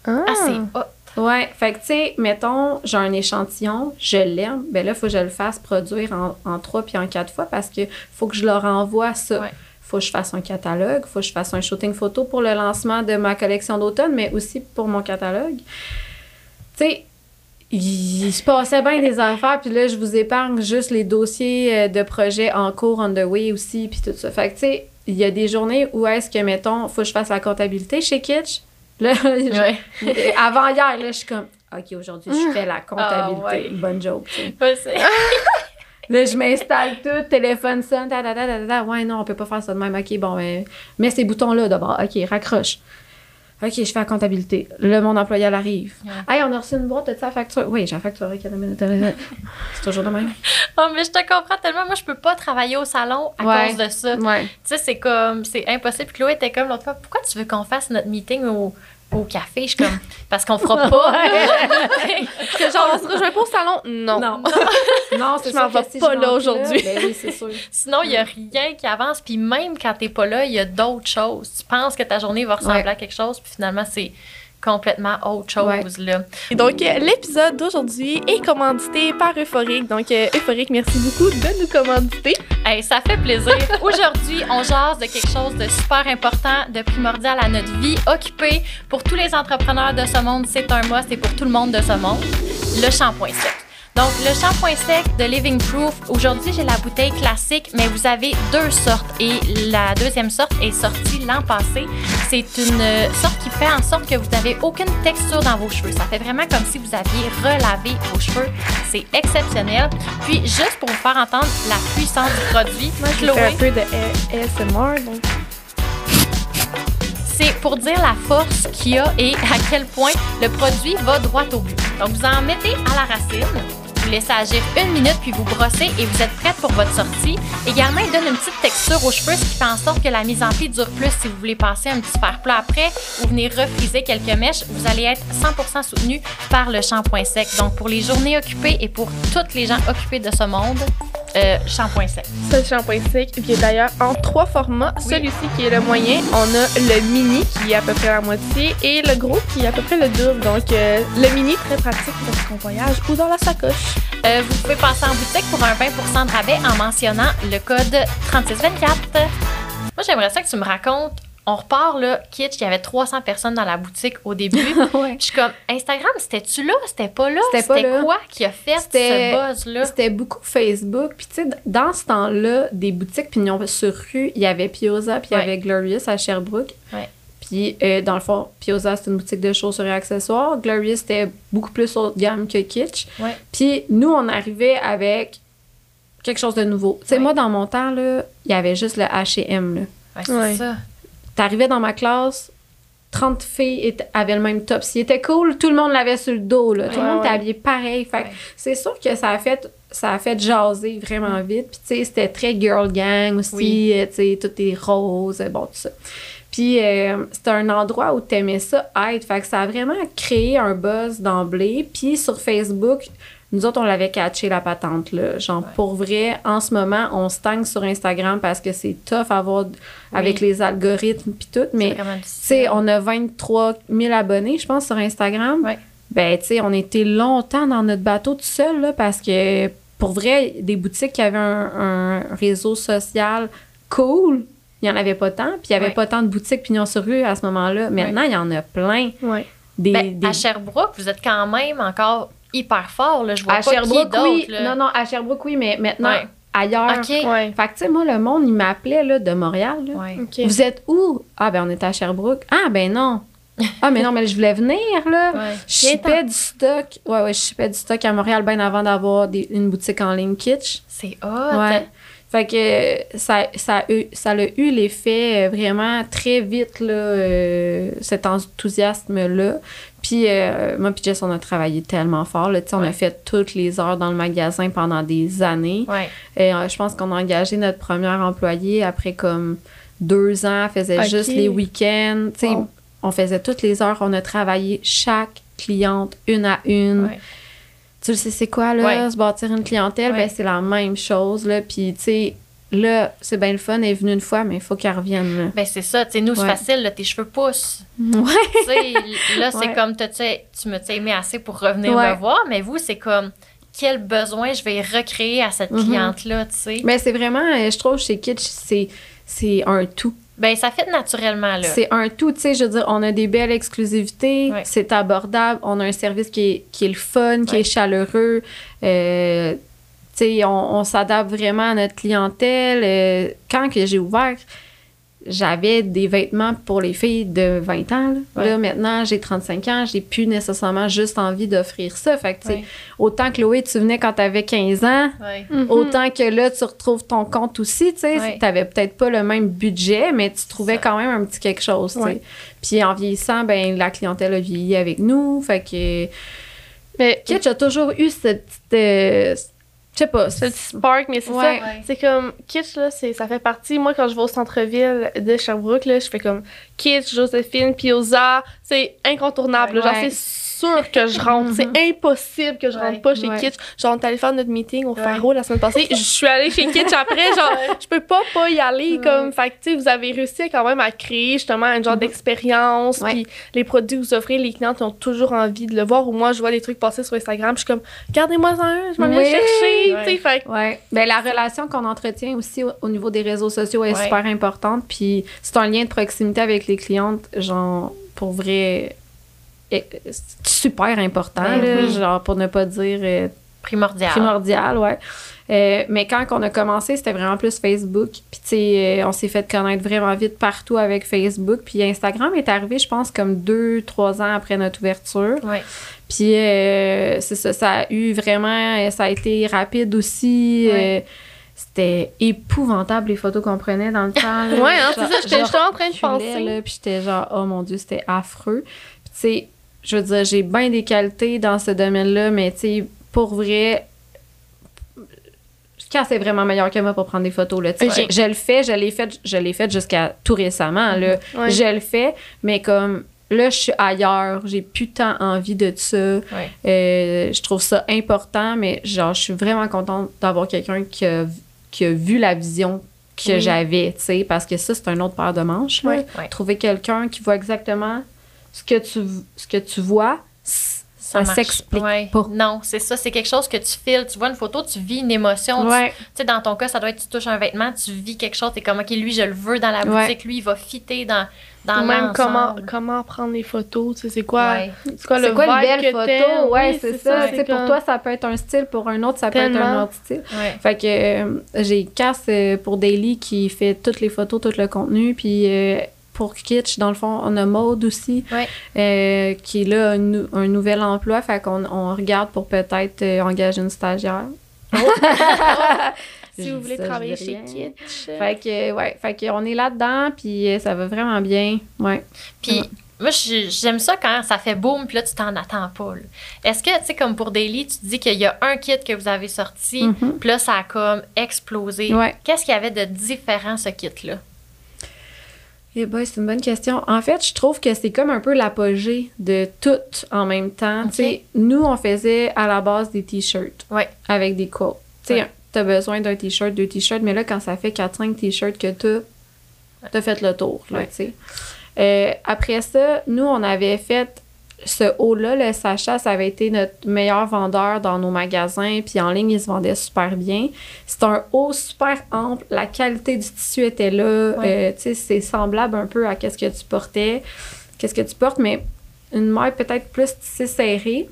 Ah, Ah, c'est hot. Ouais, fait que tu sais, mettons, j'ai un échantillon, je l'aime, ben là, il faut que je le fasse produire en, en trois puis en quatre fois parce que faut que je leur envoie ça. Ouais. Faut que je fasse un catalogue, faut que je fasse un shooting photo pour le lancement de ma collection d'automne, mais aussi pour mon catalogue. Tu sais, il se passait bien des affaires, puis là, je vous épargne juste les dossiers euh, de projets en cours, on the way aussi, puis tout ça. Fait que, tu sais, il y a des journées où est-ce que, mettons, faut que je fasse la comptabilité chez Kitsch? Là, je- Ouais. avant hier, là, je suis comme, OK, aujourd'hui, je fais la comptabilité. Ah, ouais. Bonne joke, tu sais. Là, je m'installe tout, téléphone sonne, ta, ta, ta, ta, ta. Ouais, non, on peut pas faire ça de même. OK, bon, ben, mets ces boutons-là d'abord. OK, raccroche. OK, je fais la comptabilité. Là, mon employé, elle arrive. Ouais. Hey, on a reçu une boîte, as-tu la facture? Oui, j'ai la facture. C'est toujours de même. Oh, mais je te comprends tellement. Moi, je peux pas travailler au salon à Ouais. cause de ça. Ouais. Tu sais, c'est comme, c'est impossible. Chloé était comme l'autre fois, pourquoi tu veux qu'on fasse notre meeting au, au café? Je suis comme, parce qu'on fera pas. que genre, on se rejoint pas au salon? Non. Non. non, c'est Je m'en vais pas je là aujourd'hui. Ben oui, c'est sûr. Sinon, il y a rien qui avance. Puis même quand t'es pas là, il y a d'autres choses. Tu penses que ta journée va ressembler Ouais. à quelque chose, puis finalement, c'est complètement autre chose. Là. Et donc, euh, l'épisode d'aujourd'hui est commandité par Euphorique. Donc, euh, Euphorique, merci beaucoup de nous commanditer. Hey, ça fait plaisir. Aujourd'hui, on jase de quelque chose de super important, de primordial à notre vie, occupé pour tous les entrepreneurs de ce monde. C'est un must et pour tout le monde de ce monde, le shampoing sec. Donc, le shampoing sec de Living Proof, aujourd'hui, j'ai la bouteille classique, mais vous avez deux sortes. Et la deuxième sorte est sortie l'an passé. C'est une sorte qui fait en sorte que vous n'avez aucune texture dans vos cheveux. Ça fait vraiment comme si vous aviez relavé vos cheveux. C'est exceptionnel. Puis, juste pour vous faire entendre la puissance du produit, Moi, je fais un peu de ASMR, donc c'est pour dire la force qu'il y a et à quel point le produit va droit au but. Donc, vous en mettez à la racine, vous laissez agir une minute, puis vous brossez et vous êtes prête pour votre sortie. Également, il donne une petite texture aux cheveux, ce qui fait en sorte que la mise en pli dure plus si vous voulez passer un petit fer plat après ou venir refriser quelques mèches. Vous allez être 100% soutenu par le shampoing sec. Donc, pour les journées occupées et pour toutes les gens occupés de ce monde, euh, shampoing sec. ce shampoing sec vient d'ailleurs en trois formats. Celui-ci qui est le moyen, on a le mini qui est à peu près la moitié et le gros qui est à peu près le double. Donc, euh, le mini, très pratique pour son voyage ou dans la sacoche. Euh, vous pouvez passer en boutique pour un 20% de rabais en mentionnant le code 3624. Moi, j'aimerais ça que tu me racontes. On repart là, Kitsch, il y avait 300 personnes dans la boutique au début. ouais. Je suis comme, Instagram, c'était-tu là? C'était pas là? C'était quoi qui a fait ce buzz-là? C'était beaucoup Facebook. Puis, tu sais, dans ce temps-là, des boutiques pignon sur rue, il y avait Pioza, puis il y Ouais. avait Glorious à Sherbrooke. Ouais. Puis, euh, dans le fond, Pioza, c'est une boutique de chaussures et accessoires. Glorious, c'était beaucoup plus haut de gamme que Kitsch. Ouais. Puis, nous, on arrivait avec quelque chose de nouveau. Tu sais, Ouais. moi, dans mon temps, là, il y avait juste le H&M, là. Ouais, c'est Ouais. ça. T'arrivais dans ma classe, 30 filles étaient- avaient le même top. S'il était cool, tout le monde l'avait sur le dos. Là. Tout le Ouais, monde était habillé pareil. Fait c'est sûr que ça a fait ça a fait jaser vraiment vite. Puis, tu sais, c'était très girl gang aussi. Oui. euh, Tu sais, tout est rose, bon, tout ça. Puis, euh, c'était un endroit où t'aimais ça être. Fait que ça a vraiment créé un buzz d'emblée. Puis, sur Facebook, nous autres, on l'avait catché, la patente, là. Genre, pour vrai, en ce moment, on stagne sur Instagram parce que c'est tough à voir avec les algorithmes puis tout. Mais, tu sais, on a 23 000 abonnés, je pense, sur Instagram. Ouais. Ben, tu sais, on était longtemps dans notre bateau tout seul, là, parce que, pour vrai, des boutiques qui avaient un, un réseau social cool, il n'y en avait pas tant. Puis, il n'y avait Ouais. pas tant de boutiques pignon sur rue à ce moment-là. Maintenant, il y en a plein. Ouais. Des, Ben, des- À Sherbrooke, vous êtes quand même encore hyper fort. Là. Je vois à pas Sherbrooke, qui oui. d'autre. là. Non, non, à Sherbrooke, oui, mais maintenant, Ouais. ailleurs. OK. Ouais. Fait que, tu sais, moi, le monde, il m'appelait, là, de Montréal, là. Ouais. OK. Vous êtes où? Ah, ben, on est à Sherbrooke. Ah, ben non. Ah, mais non, mais je voulais venir, là. Ouais. Je shippais du stock. Ouais, ouais, je shippais du stock à Montréal bien avant d'avoir une boutique en ligne Kitsch. C'est hot. Ouais. Fait que ça, ça, a eu, ça a eu l'effet euh, vraiment très vite, là, euh, cet enthousiasme-là. Puis euh, moi puis Jess, on a travaillé tellement fort. Là, on Ouais. a fait toutes les heures dans le magasin pendant des années. Ouais. Et euh, je pense qu'on a engagé notre première employée après comme deux ans. Elle faisait juste les week-ends. Wow. On faisait toutes les heures. On a travaillé chaque cliente une à une. Ouais. Tu le sais, c'est quoi, là, Ouais. se bâtir une clientèle? Ouais. Ben, c'est la même chose, là. Puis, tu sais, là, c'est bien le fun, elle est venue une fois, mais il faut qu'elle revienne, là. Ben, c'est ça. Tu sais, nous, c'est Ouais. facile. Là, tes cheveux poussent. Ouais. Tu sais, là, c'est comme tu sais, tu me t'as aimé assez pour revenir me voir, mais vous, c'est comme quel besoin je vais recréer à cette Mhm. cliente-là, tu sais? Mais c'est vraiment, euh, je trouve, chez Kitsch, c'est, c'est un tout. Ben, ça fait naturellement, là. C'est un tout, tu sais, je veux dire, on a des belles exclusivités, Ouais. c'est abordable, on a un service qui est, qui est le fun, qui Ouais. est chaleureux. Euh, tu sais, on, on s'adapte vraiment à notre clientèle. Euh, quand que j'ai ouvert, j'avais des vêtements pour les filles de 20 ans. Là, Ouais. Là, maintenant, j'ai 35 ans, j'ai plus nécessairement juste envie d'offrir ça. Fait que, tu sais, Ouais. autant Chloé, tu venais quand t'avais 15 ans, Ouais. Mhm. Autant que là, tu retrouves ton compte aussi, tu sais. Ouais. T'avais peut-être pas le même budget, mais tu trouvais Ça. quand même un petit quelque chose. Puis en vieillissant, ben la clientèle a vieilli avec nous. Fait que Mais Kitsch a toujours eu cette petite... je sais pas. c'est le petit spark, mais c'est Ouais. ça. Ouais. C'est comme Kitsch, là, c'est, ça fait partie. Moi, quand je vais au centre-ville de Sherbrooke, là, je fais comme Kitsch, Joséphine, Pioza. C'est incontournable. là. Genre, Ouais. c'est sûr que je rentre. C'est impossible que je rentre Ouais. pas chez Ouais. Kitsch. Genre, on est allé faire notre meeting au. Faro la semaine passée. Je suis allée chez Kitsch après. Genre, je peux pas pas y aller. Comme, fait que, tu sais, vous avez réussi quand même à créer justement un genre d'expérience. Ouais. Puis les produits que vous offrez, les clientes ont toujours envie de le voir. Ou moi, je vois des trucs passer sur Instagram. Je suis comme, regardez-moi un, je m'en viens chercher. Fait que- Ouais. Ben, la relation qu'on entretient aussi au, au niveau des réseaux sociaux est super importante. Puis c'est un lien de proximité avec les clientes, genre, pour vrai, super important, Ben là, oui. genre, pour ne pas dire euh, Primordial. primordial, ouais. Euh, mais quand on a commencé, c'était vraiment plus Facebook. Puis, tu sais, euh, on s'est fait connaître vraiment vite partout avec Facebook. Puis, Instagram est arrivé, je pense, comme deux, trois ans après notre ouverture. Ouais. Puis, euh, c'est ça, ça a eu vraiment, ça a été rapide aussi. Ouais. Euh, c'était épouvantable les photos qu'on prenait dans le temps. là. Ouais, hein, c'est ça, j'étais en train de penser. là, puis j'étais genre, oh mon Dieu, c'était affreux. Puis, tu sais, je veux dire, j'ai bien des qualités dans ce domaine-là, mais tu sais, pour vrai, quand c'est vraiment meilleur que moi pour prendre des photos, là, tu sais, Ouais. je, je le fais, je l'ai fait, je l'ai fait jusqu'à tout récemment, là. Ouais. Je le fais, mais comme là, je suis ailleurs, j'ai plus tant envie de ça. Ouais. Euh, je trouve ça important, mais genre, je suis vraiment contente d'avoir quelqu'un qui a, qui a vu la vision que Oui. j'avais, tu sais, parce que ça, c'est un autre paire de manches. là. Ouais. Ouais. Trouver quelqu'un qui voit exactement ce que tu, ce que tu vois, ça, s'explique Ouais. pas. Non, c'est ça. C'est quelque chose que tu files. Tu vois une photo, tu vis une émotion. Tu- Ouais. Tu sais, dans ton cas, ça doit être tu touches un vêtement, tu vis quelque chose, t'es comme, OK, lui, je le veux dans la Ouais. boutique, lui, il va fitter dans, dans Ou même comment, comment prendre les photos, tu sais, c'est quoi, Ouais. c'est quoi le C'est quoi une vibe belle que photo? Oui, c'est ça. Pour toi, ça peut être un style, pour un autre, ça peut être un autre style. Ouais. Fait que euh, j'ai Cass euh, pour Daily qui fait toutes les photos, tout le contenu. Puis euh, pour Kitsch, dans le fond, on a Maude aussi, Ouais. euh, qui est là un, nou- un nouvel emploi. Fait qu'on on regarde pour peut-être euh, engager une stagiaire. Si Je vous voulez ça, travailler chez. Kitsch. Fait que, ouais, fait qu'on est là-dedans, puis euh, ça va vraiment bien. Ouais. Puis, moi, j'aime ça quand ça fait boom, puis là, tu t'en attends pas. Est-ce que, tu sais, comme pour Daily, tu dis qu'il y a un kit que vous avez sorti, Mhm. puis là, ça a comme explosé. Ouais. Qu'est-ce qu'il y avait de différent, ce kit-là? Eh ben, c'est une bonne question. En fait, je trouve que c'est comme un peu l'apogée de tout en même temps. Tu sais, nous, on faisait à la base des t-shirts Ouais. avec des quotes. Tu sais, Ouais. t'as besoin d'un t-shirt, deux t-shirts, mais là, quand ça fait 4-5 t-shirts que t'as, t'as fait le tour, là, Ouais. tu sais. Euh, après ça, nous, on avait fait ce haut-là, le Sacha, ça avait été notre meilleur vendeur dans nos magasins, puis en ligne, il se vendait super bien. C'est un haut super ample, la qualité du tissu était là, Ouais. euh, tu sais, c'est semblable un peu à qu'est-ce que tu portais, qu'est-ce que tu portes, mais une maille peut-être plus tissée serrée.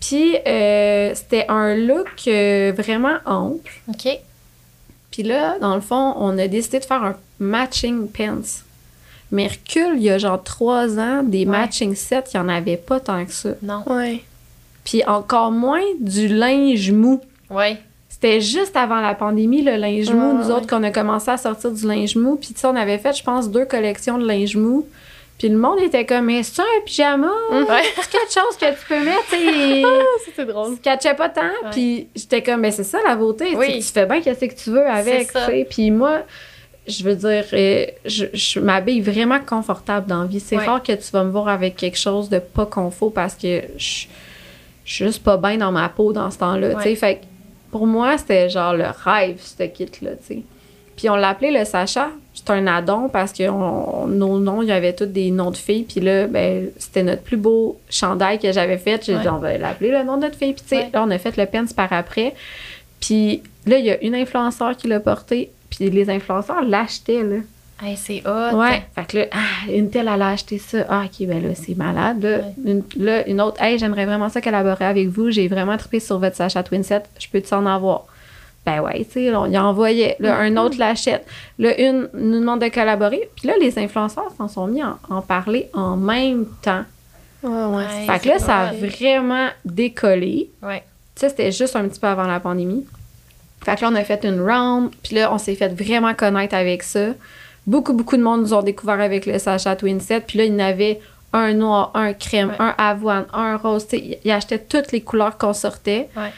Puis euh, c'était un look euh, vraiment ample. OK. Puis là, dans le fond, on a décidé de faire un matching pants. Mais recule, il y a genre trois ans, des matching sets, il n'y en avait pas tant que ça. Non. Ouais. Puis encore moins du linge mou. Ouais. C'était juste avant la pandémie, le linge mou. Ouais, Nous ouais. autres, qu'on a commencé à sortir du linge mou. Puis tu sais, on avait fait, je pense, deux collections de linge mou. Puis le monde était comme, mais c'est un pyjama? Ouais. C'est quelque chose que tu peux mettre, tu c'est drôle. Tu catchais pas tant. Ouais. Puis j'étais comme, mais c'est ça la beauté. tu sais, Oui. Tu fais bien qu'est-ce que tu veux avec. C'est ça. tu sais. Puis moi, je veux dire, euh, je, je m'habille vraiment confortable dans la vie. C'est Ouais. rare que tu vas me voir avec quelque chose de pas confort parce que je, je suis juste pas bien dans ma peau dans ce temps-là. Ouais. Fait que pour moi, c'était genre le rêve, ce kit-là. Puis on l'appelait le Sacha. C'est un addon parce que on- nos noms, il y avait tous des noms de filles. Puis là, ben, c'était notre plus beau chandail que j'avais fait. J'ai Ouais. dit, on va l'appeler le nom de notre fille. Puis tu sais, Ouais. là, on a fait le pens par après. Puis là, il y a une influenceur qui l'a porté. Puis les influenceurs l'achetaient, là. Hey, c'est hot. Ouais. Fait que là, ah, une telle, elle a acheté ça. Ah, OK, ben là, c'est malade. Là, Ouais. une, là, une autre, hey, j'aimerais vraiment ça collaborer avec vous. J'ai vraiment trippé sur votre Sacha Twinset. Je peux-tu en avoir? Ben ouais, tu sais, on y envoyait. Là, un autre l'achète. Là, une nous demande de collaborer. Puis là, les influenceurs s'en sont mis à en parler en même temps. Ouais, ouais. Ouais. fait que là, ça a vrai. vraiment décollé. Ouais. Tu sais, c'était juste un petit peu avant la pandémie. Fait que là, on a fait une round, puis là, on s'est fait vraiment connaître avec ça. Beaucoup, beaucoup de monde nous ont découvert avec le Sacha Twinset. Puis là, il y en avait un noir, un crème, Ouais. un avoine, un rose. Tu sais, ils achetaient toutes les couleurs qu'on sortait. Ouais.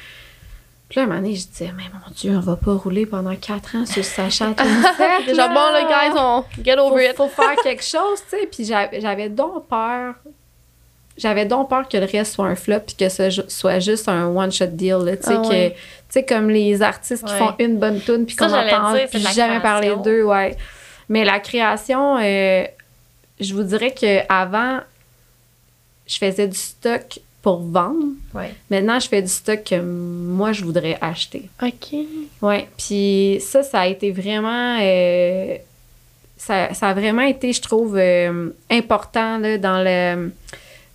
Puis là, un moment donné, je disais, mais mon Dieu, on va pas rouler pendant quatre ans sur le Sacha Twinset. Déjà, bon, le guys, on get over faut, it. faut faire quelque chose, tu sais. Puis j'avais donc peur. J'avais donc peur que le reste soit un flop puis que ce soit juste un one-shot deal, là, tu sais, Ah ouais. tu sais, comme les artistes qui font une bonne tune puis qu'on entend dire, la jamais parler d'eux, ouais. Mais la création, euh, je vous dirais que avant je faisais du stock pour vendre. Ouais. Maintenant, je fais du stock que moi, je voudrais acheter. OK. Ouais, puis ça, ça a été vraiment. euh, ça, ça a vraiment été, je trouve, euh, important là, dans le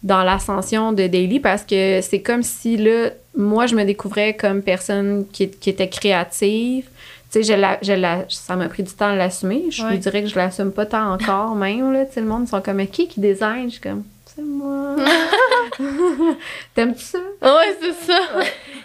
dans l'ascension de Daily parce que c'est comme si là, moi, je me découvrais comme personne qui, qui était créative. Tu sais, je la, je la, ça m'a pris du temps à l'assumer. Je Ouais. vous dirais que je l'assume pas tant encore, même. Là, Tu sais, le monde, ils sont comme, qui qui design? Je suis comme, c'est moi. T'aimes-tu ça? Ouais, c'est ça.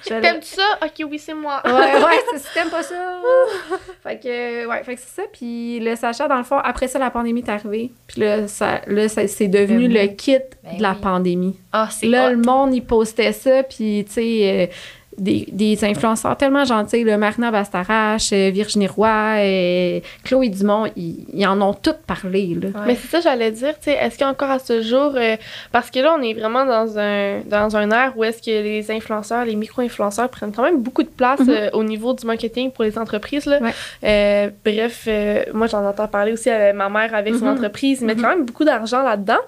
T'aimes ça? OK, oui, c'est moi. ouais, ouais, c'est si t'aimes pas ça. fait que, ouais, fait que c'est ça. Puis le Sacha, dans le fond, après ça, la pandémie est arrivée. Puis là, ça, là ça, c'est devenu Le kit Ben de la oui. pandémie. Ah, c'est Là, hot. le monde, il postait ça. Puis, tu sais, euh, des, des influenceurs tellement gentils, le Marina Bastarache, euh, Virginie Roy, et Chloé Dumont, ils, ils en ont toutes parlé, là. Ouais. Mais c'est ça, j'allais dire, tu sais, est-ce qu'encore à ce jour, euh, parce que là, on est vraiment dans un, dans un air où est-ce que les influenceurs, les micro-influenceurs prennent quand même beaucoup de place Mhm. euh, au niveau du marketing pour les entreprises, là. Ouais. Euh, bref, euh, moi, j'en entends parler aussi à ma mère avec son Mhm. entreprise. Ils mettent quand même beaucoup d'argent là-dedans.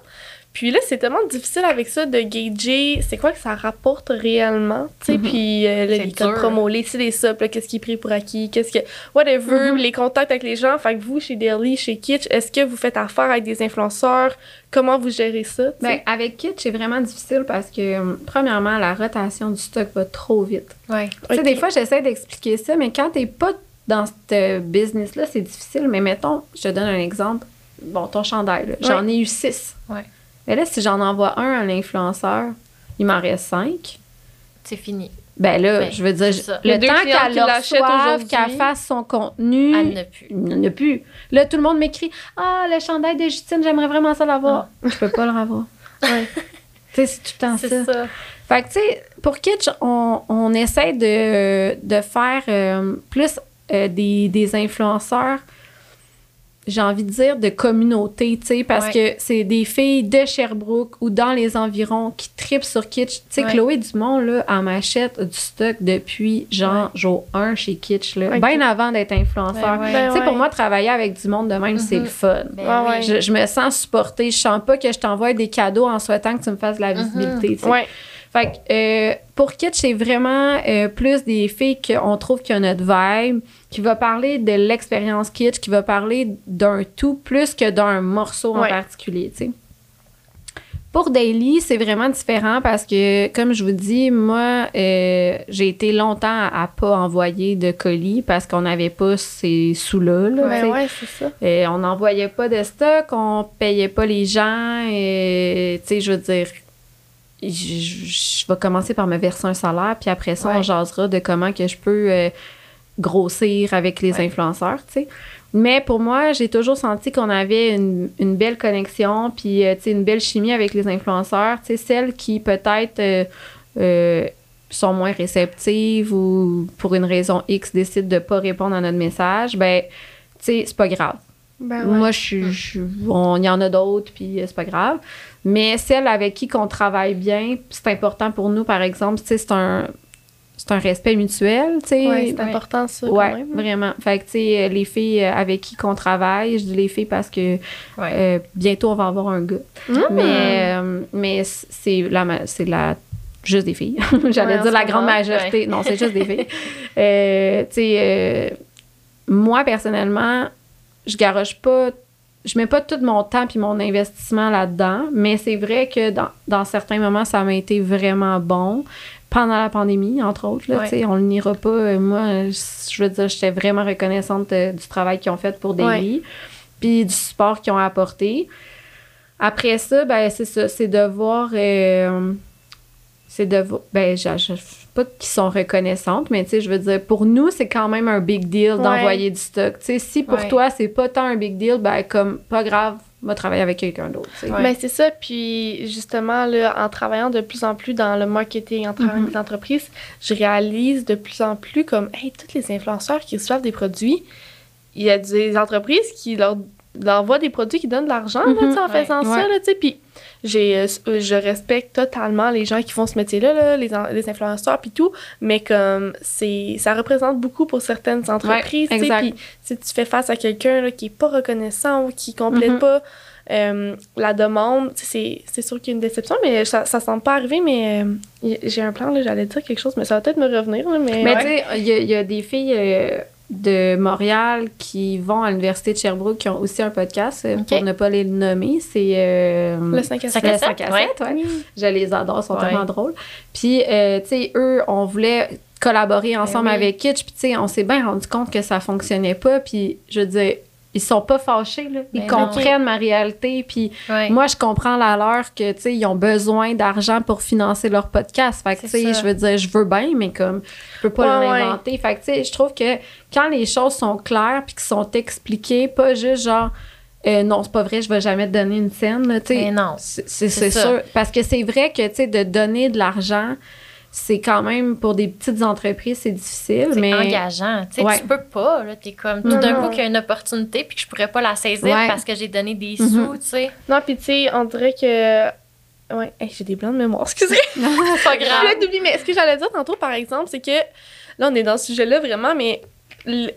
Puis là, c'est tellement difficile avec ça de gager c'est quoi que ça rapporte réellement, tu sais, Mhm. puis euh, là, les codes promo, les ci, les ça, qu'est-ce qui est pris pour acquis, qu'est-ce que... Whatever, Mhm. les contacts avec les gens. Fait que vous, chez Daily, chez Kitsch, est-ce que vous faites affaire avec des influenceurs? Comment vous gérez ça, tu sais? Ben, avec Kit, c'est vraiment difficile parce que, hum, premièrement, la rotation du stock va trop vite. Ouais. Tu sais, des fois, j'essaie d'expliquer ça, mais quand t'es pas dans ce business-là, c'est difficile. Mais mettons, je te donne un exemple. Bon, ton chandail, j'en ai eu six. Ouais. Mais là, si j'en envoie un à l'influenceur, il m'en reste cinq. C'est fini. Ben là, Ben, je veux dire. Les le temps qu'elle reçoive, aujourd'hui. qu'elle fasse son contenu, Elle n'a plus. a plus. Là, tout le monde m'écrit Ah, le chandail de Justine, j'aimerais vraiment ça l'avoir. Je peux pas le revoir. Ouais. tu sais, c'est tout le temps C'est ça. ça. Fait que, tu sais, pour Kitsch, on, on essaie de, de faire euh, plus euh, des, des influenceurs, j'ai envie de dire, de communauté, tu sais, parce que c'est des filles de Sherbrooke ou dans les environs qui tripent sur Kitsch. Tu sais, Ouais. Chloé Dumont, là, elle m'achète du stock depuis, genre, jour 1 chez Kitsch, là, bien avant d'être influenceur. Ben. Ben Tu sais, pour ouais. moi, travailler avec du monde de même, c'est Mhm. le fun. Ben oui. Je, je me sens supportée. Je sens pas que je t'envoie des cadeaux en souhaitant que tu me fasses de la Mhm. visibilité. tu sais. Ouais. Fait que euh, pour Kitsch, c'est vraiment euh, plus des filles qu'on trouve qu'il y a notre vibe, qui va parler de l'expérience Kitsch, qui va parler d'un tout plus que d'un morceau en Ouais. particulier, tu sais. Pour Daily, c'est vraiment différent parce que, comme je vous dis, moi, euh, j'ai été longtemps à, pas envoyer de colis parce qu'on n'avait pas ces sous-là. là. Ben ouais, c'est ça. Euh, on n'envoyait pas de stock, on payait pas les gens. Et, tu sais, je veux dire, je, je- je vais commencer par me verser un salaire, puis après ça, on Ouais. jasera de comment que je peux euh, grossir avec les Ouais. influenceurs, tu sais. Mais pour moi, j'ai toujours senti qu'on avait une, une belle connexion, puis euh, tu sais, une belle chimie avec les influenceurs. Tu sais, celles qui peut-être euh, euh, sont moins réceptives ou pour une raison X décident de pas répondre à notre message, ben, tu sais, c'est pas grave. Ben ouais. Moi, je suis. on- Il y en a d'autres, puis euh, c'est pas grave. Mais celle avec qui qu'on travaille bien, c'est important pour nous, par exemple, tu sais, c'est un. C'est un respect mutuel, tu sais. Ouais, c'est important ça Ouais, quand même. vraiment. Fait que, tu sais, euh, les filles euh, avec qui qu'on travaille, je dis les filles parce que Ouais. euh, bientôt, on va avoir un gars. Mmh. Mais, euh, mais c'est la, c'est la juste des filles. J'allais Ouais, dire la grande majorité. Non, c'est juste des filles. Euh, tu sais, moi, personnellement, je garoche pas, je mets pas tout mon temps puis mon investissement là-dedans, mais c'est vrai que dans, dans certains moments, ça m'a été vraiment bon. Pendant la pandémie, entre autres, là, Ouais. on le niera pas. Euh, Moi, je veux dire, j'étais vraiment reconnaissante euh, du travail qu'ils ont fait pour Daily, puis du support qu'ils ont apporté. Après ça, ben c'est ça, c'est de voir. euh, c'est de ben je, je pas qu'ils sont reconnaissantes, mais tu sais, je veux dire, pour nous, c'est quand même un big deal d'envoyer du stock. Tu sais, si pour Ouais. toi, c'est pas tant un big deal, ben comme, pas grave, va travailler avec quelqu'un d'autre. Ouais. Ben, c'est ça. Puis, justement, là, en travaillant de plus en plus dans le marketing, en travaillant Mhm. entreprises, je réalise de plus en plus comme, hey, tous les influenceurs qui reçoivent des produits, il y a des entreprises qui leur, leur envoient des produits qui donnent de l'argent, sais, en faisant Ouais. ça, là, tu sais. Puis, j'ai, euh, euh, je respecte totalement les gens qui font ce métier-là, là, les, les influenceurs, puis tout, mais comme, c'est, ça représente beaucoup pour certaines entreprises. Puis, si tu fais face à quelqu'un là, qui est pas reconnaissant ou qui complète Mhm. pas euh, la demande, c'est c'est sûr qu'il y a une déception, mais ça, ça semble pas arriver, mais euh, j'ai un plan, là, j'allais dire quelque chose, mais ça va peut-être me revenir, là, mais... Mais ouais. tu sais, il y, a- il y a des filles euh, de Montréal qui vont à l'Université de Sherbrooke qui ont aussi un podcast, euh, pour ne pas les nommer. C'est. euh, Le 5 à Cinq 7. à le sept, 5 à ouais. 7, ouais. Je les adore, ils sont Ouais. tellement drôles. Puis, euh, tu sais, eux, on voulait collaborer ensemble oui. avec Kitsch, puis tu sais, on s'est bien rendu compte que ça fonctionnait pas, puis je veux dire, ils sont pas fâchés, là. Ils Ben non. comprennent ma réalité, puis Ouais. moi, je comprends la leur que, tu sais, ils ont besoin d'argent pour financer leur podcast. Fait que, tu sais, je veux dire, je veux bien, mais comme, je peux pas Ouais, l'inventer. Fait que, tu sais, je trouve que quand les choses sont claires puis qui sont expliquées, pas juste genre, euh, non, c'est pas vrai, je vais jamais te donner une scène, là. Mais non. C'est sûr. Parce que c'est vrai que, tu sais, de donner de l'argent, c'est quand même, pour des petites entreprises, c'est difficile, C'est mais... engageant. Tu sais, Ouais. tu peux pas. Là, t'es comme tout d'un coup qu'il y a une opportunité puis que je pourrais pas la saisir Ouais. parce que j'ai donné des Mhm. sous, tu sais. Non, puis tu sais, on dirait que... Ouais, Hey, j'ai des blancs de mémoire, excusez. C'est pas Je grave. d'oublier, mais ce que j'allais dire tantôt, par exemple, c'est que là, on est dans ce sujet-là vraiment, mais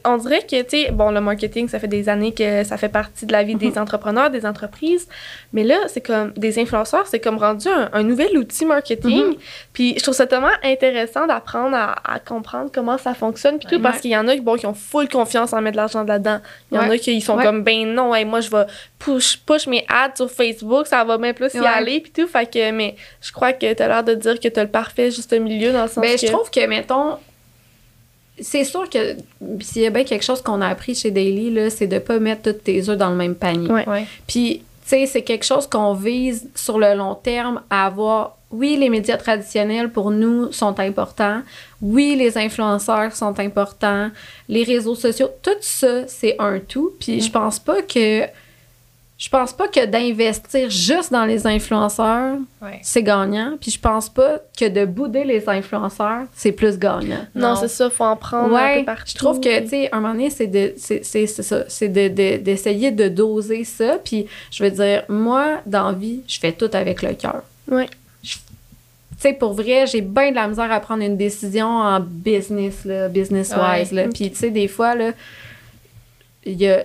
on dirait que, tu sais, bon, le marketing, ça fait des années que ça fait partie de la vie des entrepreneurs, des entreprises, mais là, c'est comme des influenceurs, c'est comme rendu un, un nouvel outil marketing. Puis je trouve ça tellement intéressant d'apprendre à, à comprendre comment ça fonctionne, puis tout, Ouais. parce qu'il y en a bon, qui ont full confiance en mettre de l'argent là-dedans. Il y en Ouais. a qui sont Ouais. comme, ben non, hey, moi, je vais push, push mes ads sur Facebook, ça va bien plus y aller, puis tout. Fait que, mais je crois que t'as l'air de dire que t'as le parfait juste milieu dans le sens Ben, que... je trouve que, mettons, c'est sûr que s'il y a bien quelque chose qu'on a appris chez Daily, là, c'est de pas mettre tous tes œufs dans le même panier. Ouais. Ouais. Puis, tu sais, c'est quelque chose qu'on vise sur le long terme à avoir oui, les médias traditionnels pour nous sont importants. Oui, les influenceurs sont importants. Les réseaux sociaux, tout ça, c'est un tout. Puis je pense pas que je pense pas que d'investir juste dans les influenceurs, Ouais. c'est gagnant. Puis je pense pas que de bouder les influenceurs, c'est plus gagnant. Non, Non. c'est ça, faut en prendre un Ouais, peu partout. je trouve que, tu sais, un moment donné, c'est de, c'est, c'est, c'est ça, c'est de, de- d'essayer de doser ça. Puis, je veux dire, moi, dans la vie, je fais tout avec le cœur. Ouais. Je- Tu sais, pour vrai, j'ai bien de la misère à prendre une décision en business, là, business-wise, Ouais. là. Puis, tu sais, des fois, là, il y a,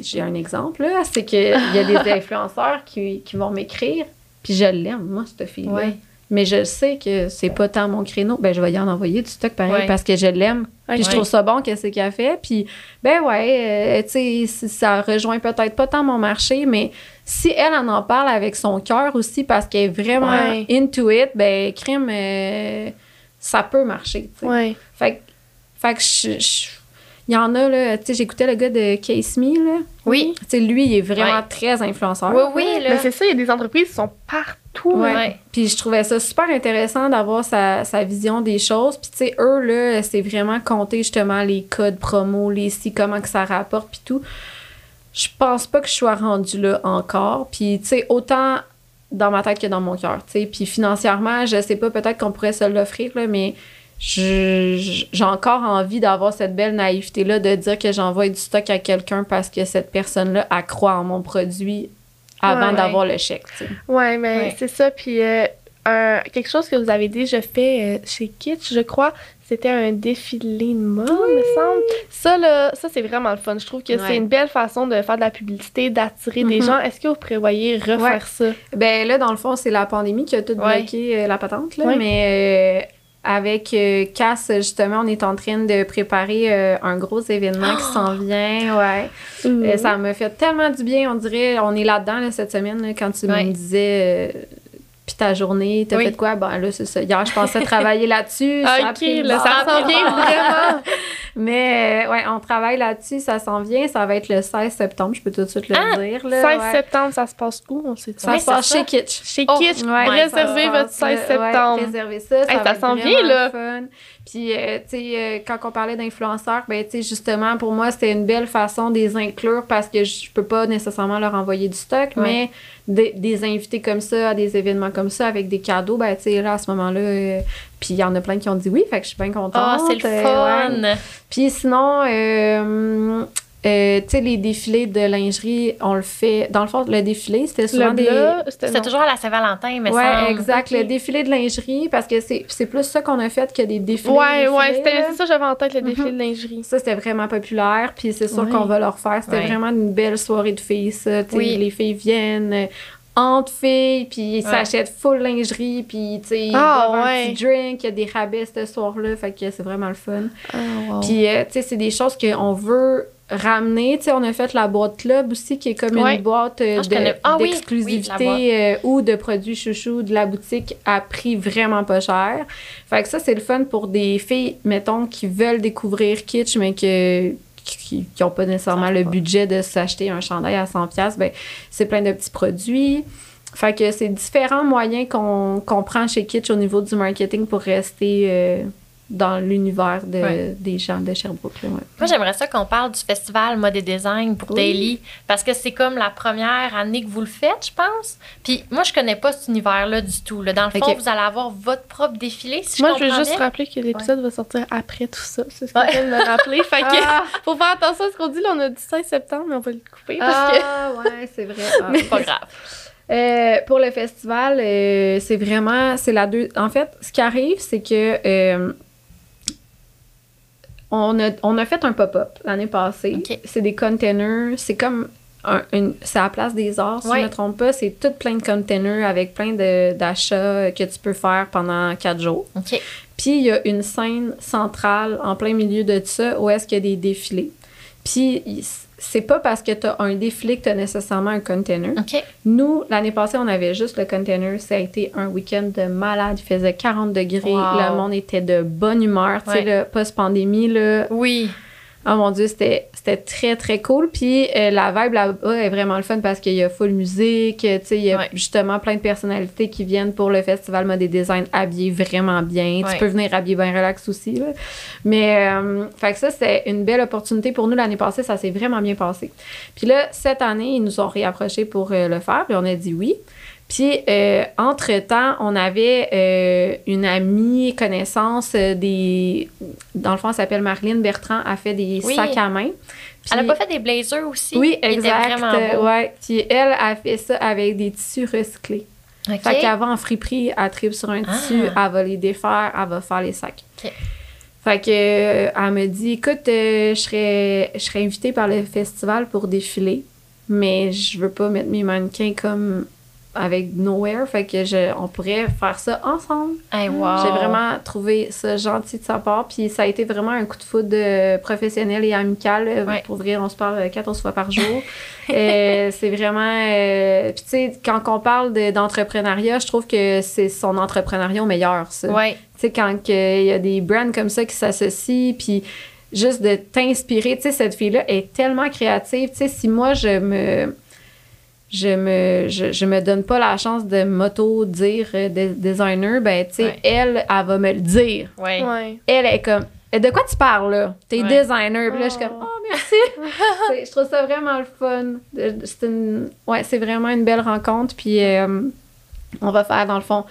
j'ai un exemple, là, c'est qu'il y a des influenceurs qui, qui vont m'écrire, puis je l'aime, moi, cette fille-là. Ouais. Mais je sais que c'est pas tant mon créneau. Ben, je vais y en envoyer du stock pareil Ouais. parce que je l'aime. Puis je trouve ça bon qu'est-ce qu'elle a fait. Puis, ben ouais, euh, tu sais, ça rejoint peut-être pas tant mon marché, mais si elle en en parle avec son cœur aussi parce qu'elle est vraiment Ouais. into it, ben, crime, euh, ça peut marcher. Ouais. Fait, que- fait que je. je- il y en a, là, tu sais, j'écoutais le gars de Case Me, là. Oui. Tu sais, lui, il est vraiment Ouais. très influenceur. Oui, oui, là. Mais c'est ça, il y a des entreprises qui sont partout. Ouais. Ouais. Puis je trouvais ça super intéressant d'avoir sa, sa vision des choses. Puis tu sais, eux, là, c'est vraiment compter justement les codes promo, les si, comment que ça rapporte, puis tout. Je pense pas que je sois rendue là encore. Puis tu sais, autant dans ma tête que dans mon cœur, tu sais. Puis financièrement, je sais pas, peut-être qu'on pourrait se l'offrir, là, mais j'ai encore envie d'avoir cette belle naïveté-là de dire que j'envoie du stock à quelqu'un parce que cette personne-là, croit en mon produit avant Ouais. d'avoir le chèque, tu sais. Ouais, mais Ouais. c'est ça. Puis euh, un- quelque chose que vous avez déjà fait euh, chez Kitsch, je crois, c'était un défilé de mode, me semble. Ça, là, ça c'est vraiment le fun. Je trouve que Ouais. c'est une belle façon de faire de la publicité, d'attirer des Mhm. gens. Est-ce que vous prévoyez refaire Ouais. ça? Ben là, dans le fond, c'est la pandémie qui a tout Ouais. bloqué euh, la patente, là. Mais avec euh, Cass, justement, on est en train de préparer euh, un gros événement qui s'en vient. Ouais. Euh, ça m'a fait tellement du bien, on dirait. On est là-dedans là, cette semaine, là, quand tu Ouais. me disais. euh, puis ta journée, t'as Oui. fait quoi? Ben là, c'est ça. Hier, je pensais travailler là-dessus. ça a ok, pris là, le ça s'en vient vraiment. Mais euh, ouais, on travaille là-dessus, ça s'en vient. Ça va être le 16 septembre, je peux tout de suite le Ah, dire. Là, 16 ouais. septembre, ça se passe où? On sait Ça Oui, se passe ça. chez Kitsch. Chez Oh, Kitsch, Ouais, réservez ça votre se 16 passe, ouais, septembre. réservez ça. ça Hey, ça s'en vient, là. Fun. Puis, euh, tu sais, euh, quand on parlait d'influenceurs, ben, tu sais, justement, pour moi, c'était une belle façon de les inclure parce que je peux pas nécessairement leur envoyer du stock, Ouais. mais des, des invités comme ça à des événements comme ça avec des cadeaux, ben, tu sais, là, à ce moment-là, euh, puis il y en a plein qui ont dit oui, fait que je suis bien contente. Ah, c'est le euh, fun. ouais. Puis sinon, euh, euh, tu sais, les défilés de lingerie, on le fait. Dans le fond, le défilé, c'était souvent Le des. c'était toujours à la Saint-Valentin, mais Ouais, semble. exact. Le défilé de lingerie, parce que c'est plus ça qu'on a fait que des défilés. Ouais, défilés, ouais, c'était ça que j'avais en tête, le Mhm. défilé de lingerie. Ça, c'était vraiment populaire, puis c'est sûr Ouais. qu'on va le refaire. C'était Ouais. vraiment une belle soirée de filles, ça. Oui. Les filles viennent entre filles, puis ils s'achètent full lingerie, puis tu sais, ils Ah, ouais. un petit drink, il y a des rabais ce soir-là, fait que c'est vraiment le fun. Ah, wow. Puis, euh, tu sais, c'est des choses qu'on veut ramener. Tu sais, on a fait la boîte club aussi, qui est comme Ouais. une boîte euh, Ah, de- ah oui, d'exclusivité oui, euh, ou de produits chouchou de la boutique à prix vraiment pas cher. Fait que ça, c'est le fun pour des filles, mettons, qui veulent découvrir Kitsch, mais que qui n'ont pas nécessairement le budget de s'acheter un chandail à 100$, pièces ben c'est plein de petits produits. Fait que c'est différents moyens qu'on qu'on prend chez Kitsch au niveau du marketing pour rester euh, dans l'univers de, Ouais. des gens de Sherbrooke. là, ouais. Moi, j'aimerais ça qu'on parle du festival Mode et Design pour Oui. Daily, parce que c'est comme la première année que vous le faites, je pense. Puis moi, je connais pas cet univers-là du tout. là. Dans le fond, Ok. vous allez avoir votre propre défilé, si Moi, je je veux juste bien. rappeler que l'épisode va sortir après tout ça. C'est ce qu'on vient de me rappeler. fait que, Ah, faut faire attention à ce qu'on dit. Là, on a dit 16 septembre, mais on va le couper parce que. ah, ouais, c'est vrai. Ah. C'est pas grave. Euh, pour le festival, euh, c'est vraiment, c'est la deux. En fait, ce qui arrive, c'est que euh, on a, on a fait un pop-up l'année passée. C'est des containers. C'est comme un- une, c'est à la place des arts, si Ouais. je ne me trompe pas. C'est tout plein de containers avec plein de- d'achats que tu peux faire pendant quatre jours. Puis il y a une scène centrale en plein milieu de ça où est-ce qu'il y a des défilés. Puis c'est pas parce que tu as un défilé que tu as nécessairement un container. OK. Nous, l'année passée, on avait juste le container. Ça a été un week-end de malade. Il faisait 40 degrés. Wow. Le monde était de bonne humeur. Tu sais, Ouais. le post-pandémie, là, Oui. Oh mon Dieu, c'était c'était très, très cool. Puis euh, la vibe là-bas est vraiment le fun parce qu'il y a full musique. Tu sais, il y a Ouais. justement plein de personnalités qui viennent pour le festival Mode et Design habillés vraiment bien. Ouais. Tu peux venir habiller bien relax aussi. Là. Mais, euh, fait que ça, c'est une belle opportunité pour nous l'année passée. Ça s'est vraiment bien passé. Puis là, cette année, ils nous ont réapproché pour euh, le faire. Puis on a dit oui. Puis, euh, entre-temps, on avait euh, une amie, connaissance euh, des... Dans le fond, elle s'appelle Marlene Bertrand, a fait des Oui. sacs à main. Elle a Puis- pas fait des blazers aussi? Oui, exact. ouais. Puis elle a fait ça avec des tissus recyclés. Fait va en friperie, elle tripe sur un Ah. tissu, elle va les défaire, elle va faire les sacs. Fait que elle me dit écoute, euh, je serais je serais invitée par le festival pour défiler, mais je veux pas mettre mes mannequins comme avec nowhere, fait que je, on pourrait faire ça ensemble. Hey, wow. J'ai vraiment trouvé ça gentil de sa part. Puis ça a été vraiment un coup de foudre euh, professionnel et amical. Euh, Ouais. Pour vrai, on se parle euh, 14 fois par jour. Euh, c'est vraiment. euh, Puis tu sais, quand on parle de- d'entrepreneuriat, je trouve que c'est son entrepreneuriat au meilleur, ça. Ouais. Tu sais, quand il y a des brands comme ça qui s'associent, puis juste de t'inspirer. Tu sais, cette fille-là est tellement créative. Tu sais, si moi, je me. Je me, je, je me donne pas la chance de m'auto-dire euh, de- designer, ben, tu sais, Ouais. elle, elle va me le dire. Ouais. Ouais. Elle est comme, de quoi tu parles, là? T'es Ouais. designer. Puis là, je suis Oh. comme, oh, merci. C'est- je trouve ça vraiment le fun. C'est une, ouais, c'est vraiment une belle rencontre. Puis, euh, on va faire, dans le fond,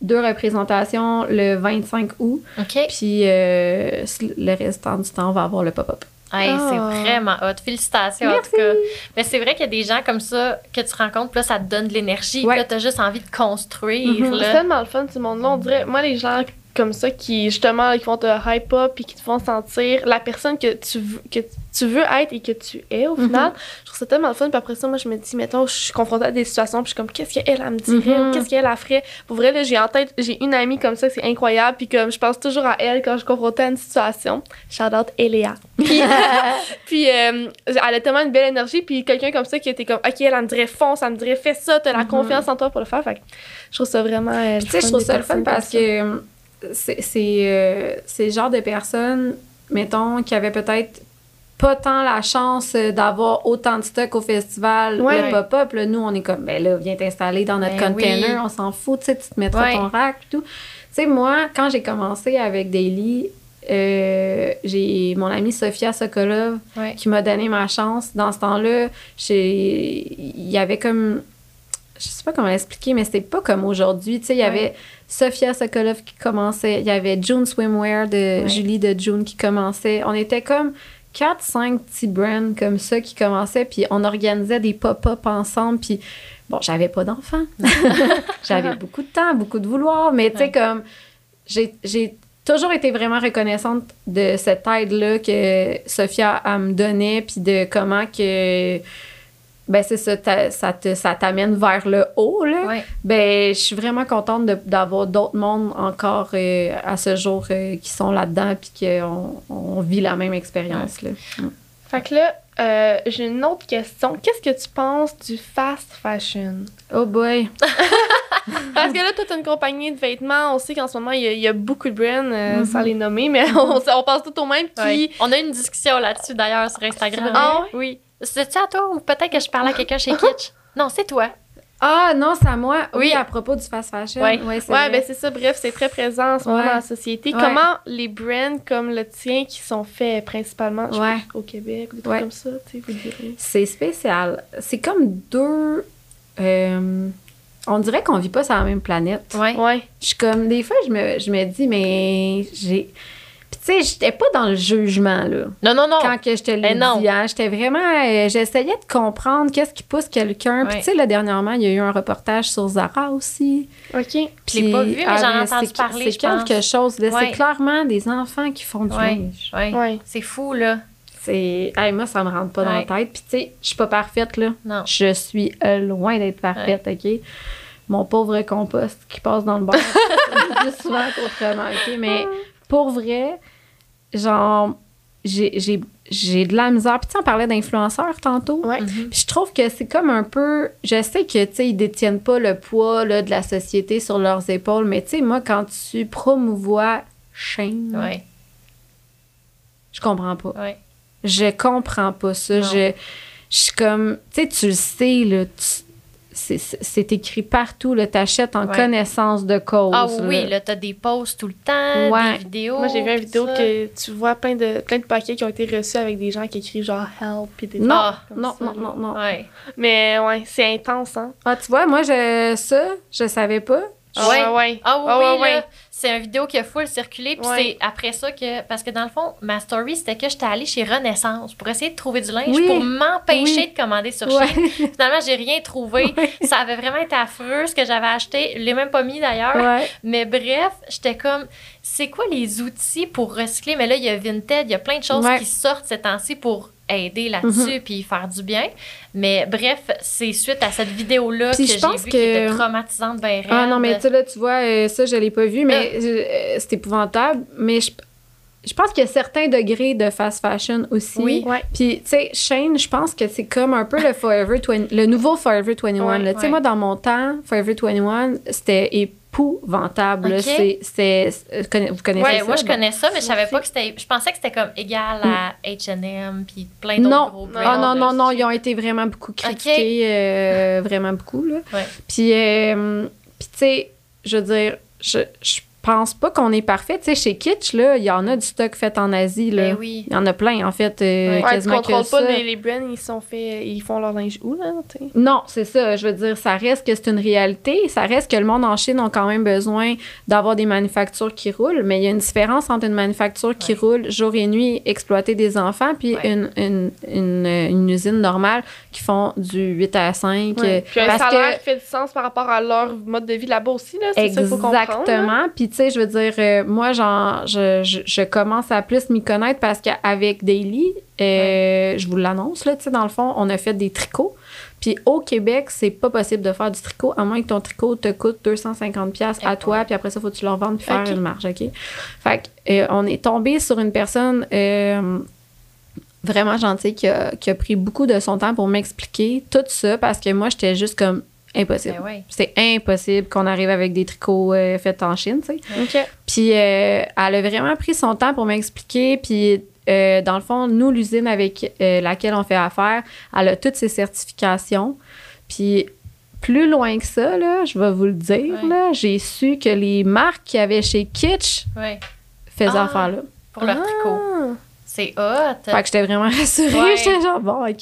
deux représentations le 25 août. OK. Puis euh, le restant du temps, on va avoir le pop-up. Hey, Ah. C'est vraiment hot. Félicitations, en Merci. tout cas. Mais c'est vrai qu'il y a des gens comme ça que tu rencontres, puis là, ça te donne de l'énergie. Ouais. Puis là, t'as juste envie de construire. Mhm. C'est tellement le fun, ce monde-là. On dirait, moi, les gens comme ça qui, justement, qui vont te hype up puis qui te font sentir la personne que tu veux, que tu veux être et que tu es, au final, je trouve ça tellement le fun. Puis après ça, moi, je me dis, mettons, je suis confrontée à des situations, puis je suis comme, qu'est-ce qu'elle, elle me dirait Mhm. qu'est-ce qu'elle, elle ferait? Pour vrai, là, j'ai en tête, j'ai une amie comme ça, c'est incroyable. Puis comme, je pense toujours à elle quand je suis confrontée à une situation. Shout out Eléa. Puis, puis euh, elle a tellement une belle énergie. Puis quelqu'un comme ça qui était comme, OK, elle, elle me dirait fonce, elle me dirait fais ça, t'as la Mhm. confiance en toi pour le faire. Fait que je trouve ça vraiment. euh, tu sais, je trouve ça le fun parce que c'est c'est, euh, le genre de personnes, mettons, qui avaient peut-être pas tant la chance d'avoir autant de stock au festival, Ouais. le pop-up. là, nous, on est comme, ben là, viens t'installer dans notre Ben container, oui. on s'en fout, tu sais, tu te mettras Ouais. ton rack et tout. Tu sais, moi, quand j'ai commencé avec Daily, euh, j'ai mon amie Sofia Sokolov qui m'a donné ma chance. Dans ce temps-là, il y avait comme. Je sais pas comment l'expliquer, mais c'était pas comme aujourd'hui. Tu sais, il y avait Sophia Sokolov qui commençait, il y avait June Swimwear de Ouais. Julie de June qui commençait. On était comme 4-5 petits brands comme ça qui commençaient, puis on organisait des pop-up ensemble, puis bon, j'avais pas d'enfants. j'avais beaucoup de temps, beaucoup de vouloir, mais tu sais, Ouais. comme j'ai j'ai toujours été vraiment reconnaissante de cette aide-là que Sophia me donnait, puis de comment que. Ben, c'est ça, ça te- ça t'amène vers le haut, là. Ouais. Ben, je suis vraiment contente de- d'avoir d'autres mondes encore euh, à ce jour euh, qui sont là-dedans, puis qu'on on vit la même expérience, là. Fait que là, euh, j'ai une autre question. Qu'est-ce que tu penses du fast fashion? Oh boy! Parce que là, toi, t'as une compagnie de vêtements. On sait qu'en ce moment, il y, a- il y a beaucoup de brands, euh, Mhm. sans les nommer, mais on, on pense tout au même qui. Ouais. On a eu une discussion là-dessus d'ailleurs sur Instagram. Ah? Oui. C'est-tu à toi ou peut-être que je parlais à quelqu'un chez Kitsch? Non, c'est toi. Ah, non, c'est à moi. Oui, Oui. à propos du fast fashion. Ouais. Ouais, c'est Ouais, ben c'est ça. Bref, c'est très présent en ce moment Ouais. dans la société. Ouais. Comment les brands comme le tien, qui sont faits principalement je Ouais. pense, au Québec, des trucs Ouais. comme ça, tu sais, vous direz. C'est spécial. C'est comme deux. euh, on dirait qu'on vit pas sur la même planète. Ouais. Ouais. Je suis comme, des fois, je me, je me dis, mais j'ai. Puis, tu sais, j'étais pas dans le jugement, là. Non, non, non. Quand que je te l'ai Eh dit, hein, j'étais vraiment. euh, J'essayais de comprendre qu'est-ce qui pousse quelqu'un. Puis, tu sais, là, dernièrement, il y a eu un reportage sur Zara aussi. OK. Je l'ai pas vu, mais j'en ai ah, entendu c'est- parler, C'est quelque chose. là. Ouais. C'est clairement des enfants qui font du Ouais. linge. Ouais. C'est fou, là. C'est. hey, moi, ça me rentre pas dans la tête. Puis, tu sais, je suis pas parfaite, là. Non. Je suis euh, loin d'être parfaite, OK? Mon pauvre compost qui passe dans le bar plus souvent qu'autrement, OK? Mais pour vrai, genre, j'ai- j'ai j'ai de la misère. Puis, tu sais, on parlait d'influenceurs tantôt. Ouais. Mhm. Puis je trouve que c'est comme un peu. Je sais que, tu sais, ils détiennent pas le poids là, de la société sur leurs épaules, mais tu sais, moi, quand tu promouvois Shane, Ouais. je comprends pas. Ouais. Je comprends pas ça. Non. Je, je suis comme, tu sais, tu le sais, là, tu- c'est- écrit partout, là, t'achètes en Ouais. connaissance de cause. Ah oui, là. là, t'as des posts tout le temps, Ouais. des vidéos. Moi, j'ai vu une vidéo ça. que tu vois plein de, plein de paquets qui ont été reçus avec des gens qui écrivent genre help et des Non, non, ça, non, non, non. Ouais. Mais ouais, c'est intense, hein? Ah, tu vois, moi, je, ça, je savais pas. Ouais? Ah ouais. Ah oui, Ah oui, là. C'est une vidéo qui a full circulé. Puis Ouais. c'est après ça que. Parce que dans le fond, ma story, c'était que j'étais allée chez Renaissance pour essayer de trouver du linge Oui. pour m'empêcher Oui. de commander sur Ouais. Shein. Finalement, j'ai rien trouvé. Ça avait vraiment été affreux ce que j'avais acheté. Je l'ai même pas mis d'ailleurs. Mais bref, j'étais comme, c'est quoi les outils pour recycler? Mais là, il y a Vinted, il y a plein de choses qui sortent ces temps-ci pour aider là-dessus puis faire du bien. Mais bref, c'est suite à cette vidéo-là que j'ai je vu pense qui que- était traumatisante, ben Ah non, mais tu sais, là, tu vois, euh, ça, je l'ai pas vu, mais Ah. euh, c'est épouvantable. Mais je, je pense qu'il y a certains degrés de fast fashion aussi. Oui. Ouais. Puis, tu sais, Shane, je pense que c'est comme un peu le Forever 20, le nouveau Forever 21. Ouais. Tu sais, ouais. moi, dans mon temps, Forever 21, c'était épouvantable. là. Ok. C'est, c'est, euh, vous connaissez Ouais, ça? moi je Bon. connais ça, mais je savais pas que c'était. Je pensais que c'était comme égal à H&M puis plein d'autres Non, gros ah non, là. non, non, ils ont été vraiment beaucoup critiqués, euh, vraiment beaucoup, là. Ouais. Puis, euh, puis tu sais, je veux dire, je, je pense pas qu'on est parfait. Tu sais, chez Kitsch, là, il y en a du stock fait en Asie, là. Ben oui. Il y en a plein, en fait, euh, Ouais. Tu contrôles pas les, les brands, ils sont fait, ils font leur linge où, là? Non, c'est ça. Je veux dire, ça reste que c'est une réalité. Ça reste que le monde en Chine a quand même besoin d'avoir des manufactures qui roulent, mais il y a une différence entre une manufacture qui Ouais. roule jour et nuit, exploiter des enfants, puis Ouais. une, une, une, une usine normale qui font du 8 à 5. euh, Puis un parce salaire que- qui fait du sens par rapport à leur mode de vie là-bas aussi, là. C'est ça qu'il faut comprendre. là. Exactement. Puis, tu sais, je veux dire, euh, moi, genre, je, je, je commence à plus m'y connaître parce qu'avec Daily, euh, je vous l'annonce, là, tu sais, dans le fond, on a fait des tricots. Puis au Québec, c'est pas possible de faire du tricot, à moins que ton tricot te coûte 250$ piastres à toi, puis après ça, faut que tu le revendes puis faire Ok. une marge, OK? Fait que, euh, on est tombé sur une personne vraiment gentille qui a, qui a pris beaucoup de son temps pour m'expliquer tout ça parce que moi, j'étais juste comme impossible. Ben ouais. C'est impossible qu'on arrive avec des tricots euh, faits en Chine, tu sais. OK. Puis euh, elle a vraiment pris son temps pour m'expliquer. Puis euh, dans le fond, nous, l'usine avec laquelle on fait affaire, elle a toutes ses certifications. Puis plus loin que ça, là, je vais vous le dire, Ouais. là, j'ai su que les marques qu'il y avait chez Kitsch Ouais. faisaient Ah. affaire là. Pour leur tricot. Ah. C'est hot. Fait que j'étais vraiment rassurée. Ouais. J'étais genre, bon, OK.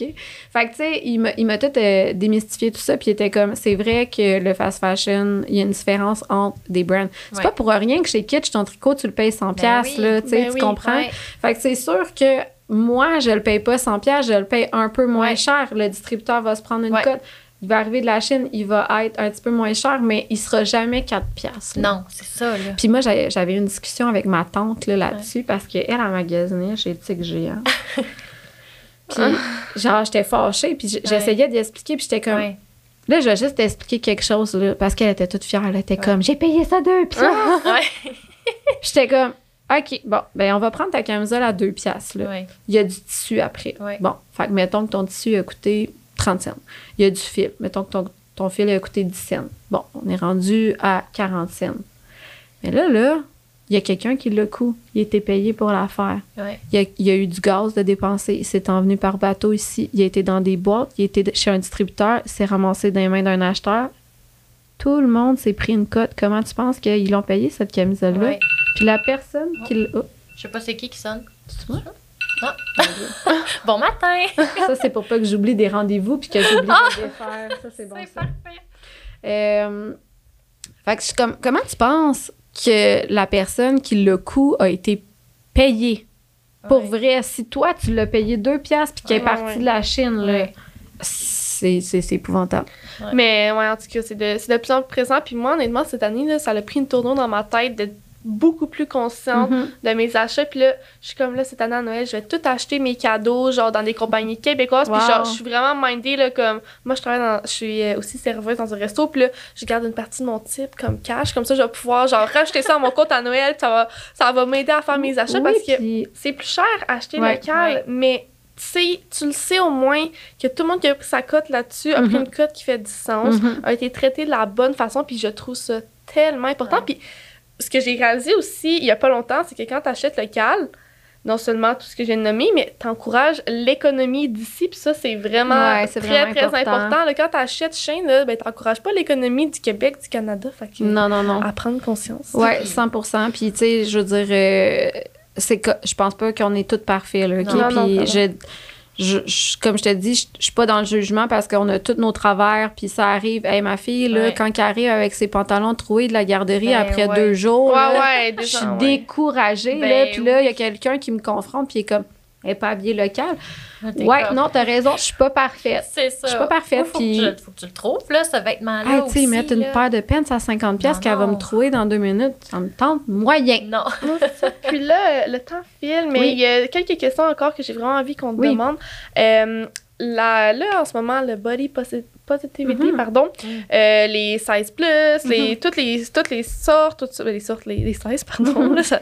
Fait que, tu sais, il m'a, tout euh, démystifié tout ça. Puis il était comme, c'est vrai que le fast fashion, il y a une différence entre des brands. C'est Ouais. pas pour rien que chez Kitsch, ton tricot, tu le payes 100$, Ben oui. là, tu sais, Ben tu oui. comprends? Ouais. Fait que c'est sûr que moi, je le paye pas 100$, piastres, je le paye un peu moins cher. Le distributeur va se prendre une cote. Il va arriver de la Chine, il va être un petit peu moins cher, mais il sera jamais 4$. piastres, là. Non, c'est ça, là. Puis moi, j'avais une discussion avec ma tante là, là-dessus parce qu'elle a magasiné chez Tic Géant. puis, genre, j'étais fâchée, puis j'essayais d'y expliquer, puis j'étais comme, Ouais. là, je vais juste t'expliquer quelque chose, là, parce qu'elle était toute fière. Elle était comme, j'ai payé ça deux piastres. Ouais. j'étais comme, OK, bon, ben, on va prendre ta camisole à deux piastres, là. Ouais. Il y a du tissu après. Ouais. Bon, fait que mettons que ton tissu a coûté 30 cents. Il y a du fil. Mettons que ton, ton fil a coûté 10 cents. Bon, on est rendu à 40 cents. Mais là, là, il y a quelqu'un qui l'a coût. Il a été payé pour l'affaire. Ouais. Il y a, il a eu du gaz de dépenser. Il s'est envenu par bateau ici. Il a été dans des boîtes. Il a été chez un distributeur. Il s'est ramassé dans les mains d'un acheteur. Tout le monde s'est pris une cote. Comment tu penses qu'ils l'ont payé, cette camisole-là? Ouais. Puis la personne qui l'a... Oh, Je sais pas c'est qui qui sonne. c'est moi? Bon matin! Ça, c'est pour pas que j'oublie des rendez-vous puis que j'oublie de les faire. Ça, c'est bon. c'est parfait. Euh, fait que je suis comme, comment tu penses que la personne qui le coût a été payée? Pour Ouais. vrai, si toi, tu l'as payé deux piastres puis qu'elle est partie ouais. de la Chine, là, c'est, c'est, c'est épouvantable. Mais ouais, en tout cas, c'est de, c'est de plus en plus présent. Puis moi, honnêtement, cette année, là, ça a pris une tournure dans ma tête d'être beaucoup plus consciente Mhm. de mes achats. Puis là, je suis comme là, cette année à Noël, je vais tout acheter mes cadeaux, genre dans des compagnies québécoises. Puis genre, je suis vraiment mindée, là, comme moi, je travaille dans, je suis euh, aussi serveuse dans un resto. Puis là, je garde une partie de mon type comme cash. Comme ça, je vais pouvoir, genre, rajouter ça à mon compte à Noël. Ça va, ça va m'aider à faire mes achats Oui, parce que puis- c'est plus cher acheter Ouais. local, Ouais. mais tu sais, tu le sais au moins que tout le monde qui a pris sa cote là-dessus a pris Mhm. une cote qui fait du sens, Mhm. a été traité de la bonne façon, puis je trouve ça tellement important. Ouais. Puis ce que j'ai réalisé aussi il y a pas longtemps, c'est que quand tu achètes local, non seulement tout ce que j'ai nommé, mais tu encourages l'économie d'ici. Puis ça, c'est vraiment Ouais, très, vraiment très important. important. Là, quand tu achètes Shane, là, ben, tu n'encourages pas l'économie du Québec, du Canada. Fait que, Non, non, non. à prendre conscience. Ouais, 100% Puis, tu sais, je veux dire, euh, c'est que je pense pas qu'on est toutes parfaits, là, OK? Non, non, Puis, non, je, je, je- comme je te dis, je, je suis pas dans le jugement parce qu'on a tous nos travers, puis ça arrive. Hey, ma fille, là, Ouais. quand elle arrive avec ses pantalons troués de la garderie Ben, après ouais. deux jours, Ouais, là, je suis découragée, Ben là. Puis là, il y a quelqu'un qui me confronte, puis il est comme, elle est pas habillée local. T'es Ouais, comme- non, t'as raison, je suis pas parfaite. C'est ça. Je suis pas parfaite, Faut, puis- que tu, faut que tu le trouves, là, ce vêtement-là. Hey, tu sais, mettre une là. paire de pants à 50$ pièces qu'elle va me trouver dans deux minutes, ça me tente moyen. Non. Puis là, le temps file, mais Oui. il y a quelques questions encore que j'ai vraiment envie qu'on te Oui. demande. Euh, la- là, en ce moment, le body posi- positivity, Mhm. pardon, Mm. euh, les 16 plus, les, toutes, les, toutes les sortes, toutes, les sortes, les, les 16, pardon. là, ça-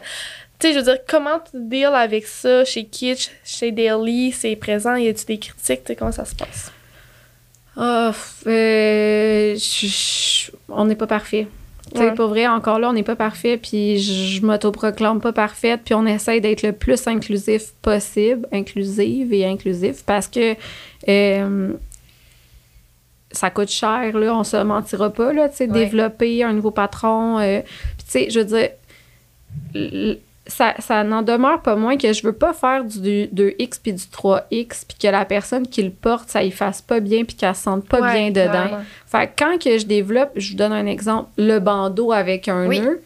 tu sais, je veux dire, comment tu deals avec ça chez Kitsch, chez Daily, c'est présent, y a-tu des critiques, tu sais, comment ça se passe? Ah, euh, je- je- on n'est pas parfait. Ouais. pour vrai, encore là, on n'est pas parfait, puis je, je m'autoproclame pas parfaite, puis on essaye d'être le plus inclusif possible, inclusive et inclusif, parce que euh, ça coûte cher, là, on se mentira pas, là, tu sais, Ouais. développer un nouveau patron. euh, puis tu sais, je veux dire, ça, ça n'en demeure pas moins que je veux pas faire du 2X puis du 3X puis que la personne qui le porte, ça y fasse pas bien puis qu'elle se sente pas Ouais, bien dedans. ouais. Fait que quand que je développe, je vous donne un exemple, le bandeau avec un Oui. nœud,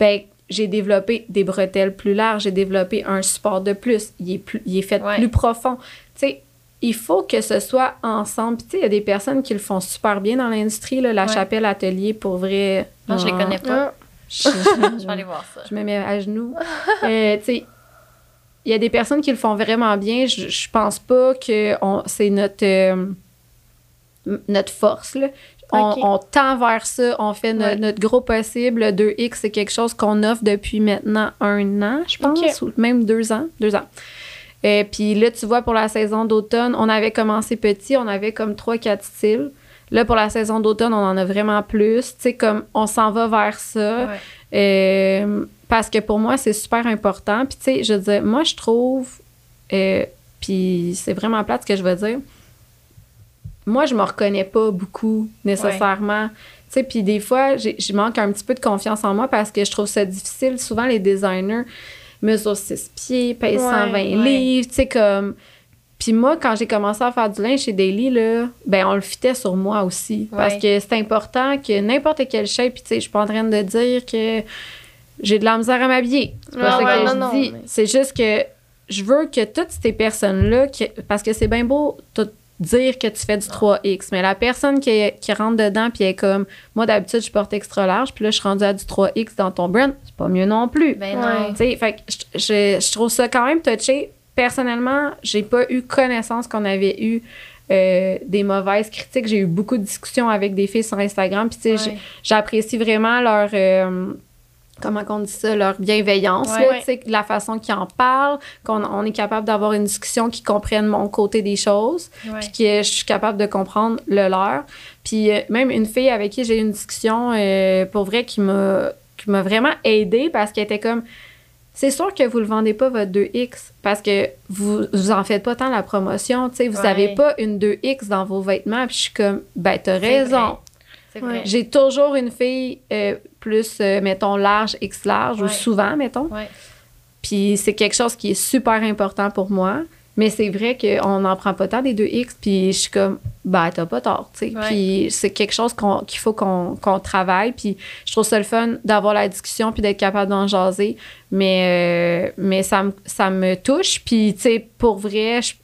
ben j'ai développé des bretelles plus larges, j'ai développé un support de plus, il est, plus, il est fait Ouais. plus profond. Tu sais, il faut que ce soit ensemble. Puis tu sais, il y a des personnes qui le font super bien dans l'industrie, là, la Ouais. chapelle atelier pour vrai. Non, je les Ah, connais pas. Je- Je vais aller voir ça. je me mets à genoux. Euh, tu sais, il y a des personnes qui le font vraiment bien. Je, je pense pas que c'est notre, euh, notre force. Là. On, tend vers ça, on fait no- Ouais. notre gros possible. Le 2X, c'est quelque chose qu'on offre depuis maintenant un an, je pense, Ok. ou même deux ans. Deux ans. Euh, Puis là, tu vois, pour la saison d'automne, on avait commencé petit, on avait comme 3-4 styles. Là, pour la saison d'automne, on en a vraiment plus. Tu sais, comme on s'en va vers ça. Ouais. Euh, parce que pour moi, c'est super important. Puis, tu sais, je veux dire, moi, je trouve, euh, puis c'est vraiment plate ce que je veux dire, moi, je me reconnais pas beaucoup nécessairement. Tu sais, puis des fois, j'ai- je manque un petit peu de confiance en moi parce que je trouve ça difficile. Souvent, les designers mesurent 6 pieds, pèsent Ouais, 120 ouais. livres, tu sais, comme... Puis moi, quand j'ai commencé à faire du linge chez Daily, là, ben on le fitait sur moi aussi. Parce Ouais. que c'est important que n'importe quelle shape, puis tu sais, je suis pas en train de dire que j'ai de la misère à m'habiller. C'est pas Ah ça ouais, que non, je non, dis. mais- C'est juste que je veux que toutes ces personnes-là, que- parce que c'est bien beau te dire que tu fais du 3X, mais la personne qui, qui rentre dedans puis elle est comme, moi d'habitude je porte extra large, puis là je suis rendue à du 3X dans ton brand, c'est pas mieux non plus. Ben Ouais. non. Tu sais, fait que je, je- je trouve ça quand même touché. Personnellement, j'ai pas eu connaissance qu'on avait eu euh, des mauvaises critiques. J'ai eu beaucoup de discussions avec des filles sur Instagram. Puis, tu sais, Ouais. j'apprécie vraiment leur. euh, comment qu'on dit ça? Leur bienveillance, Ouais. là, la façon qu'ils en parlent, qu'on on est capable d'avoir une discussion qui comprenne mon côté des choses puis que je suis capable de comprendre le leur. Puis euh, même une fille avec qui j'ai eu une discussion, pour vrai, qui m'a qui m'a vraiment aidée parce qu'elle était comme c'est sûr que vous le vendez pas votre 2X parce que vous vous en faites pas tant la promotion, vous Ouais. avez pas une 2X dans vos vêtements, puis je suis comme ben t'as raison. J'ai toujours une fille euh, plus euh, mettons large X large ou souvent mettons. Puis c'est quelque chose qui est super important pour moi. Mais c'est vrai qu'on n'en prend pas tant des 2X. Puis je suis comme, bah, t'as pas tort, tu sais. Ouais. Puis c'est quelque chose qu'on- qu'il faut qu'on qu'on travaille. Puis je trouve ça le fun d'avoir la discussion puis d'être capable d'en jaser. Mais, euh, mais ça, me, ça me touche. Puis, tu sais, pour vrai, je-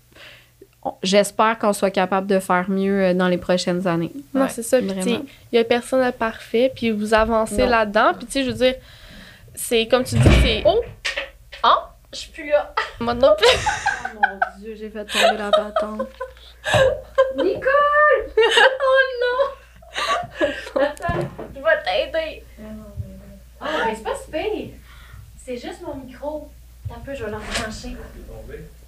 j'espère qu'on soit capable de faire mieux euh, dans les prochaines années. Non, Ouais, c'est ça. Puis, il y a personne de parfait, puis vous avancez Non. là-dedans. Puis, tu sais, je veux dire, c'est comme tu dis, c'est. Oh! Oh, je suis plus là. Moi non plus. Oh mon Dieu, j'ai fait tomber la patente. Attends, je vais t'aider. Ah, mais c'est pas super. C'est juste mon micro. T'as un peu, je vais l'embrancher.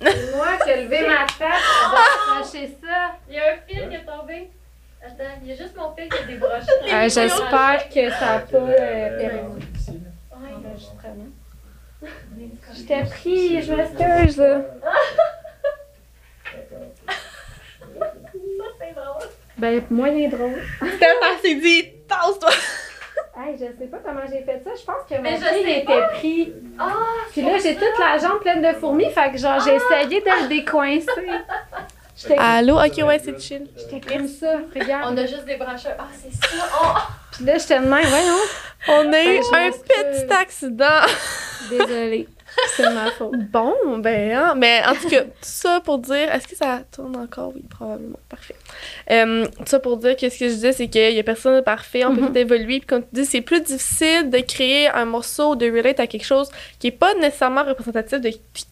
C'est moi qui ai levé ma tête pour accrocher ça. Il y a un fil qui est tombé. Attends, il y a juste mon fil qui est débroché. Euh, J'espère que ça n'a pas euh, perdu l'enregistrement. Je t'ai pris, je m'excuse. Ben, moyen drôle. Steph, elle s'est dit, tasse-toi. Hey, je sais pas comment j'ai fait ça. Je pense que mon pied était pris. Ah, Puis là, j'ai toute la jambe pleine de fourmis. Fait que genre, j'ai essayé de le décoincer. Allô? Ok, ouais, c'est chill. j'étais comme ça. Regarde. on a juste des brancheurs. Ah, c'est ça. Oh, Puis là, j'étais de même. Voyons. On a eu un petit accident. Désolée. C'est ma faute. Bon, ben, hein, mais en tout cas, tout ça pour dire, est-ce que ça tourne encore? Oui, probablement. Parfait. Euh, tout ça pour dire que ce que je disais, c'est qu'il y a personne de parfait, on peut Mhm. tout évoluer. Puis comme tu dis, c'est plus difficile de créer un morceau, de relate à quelque chose qui est pas nécessairement représentatif de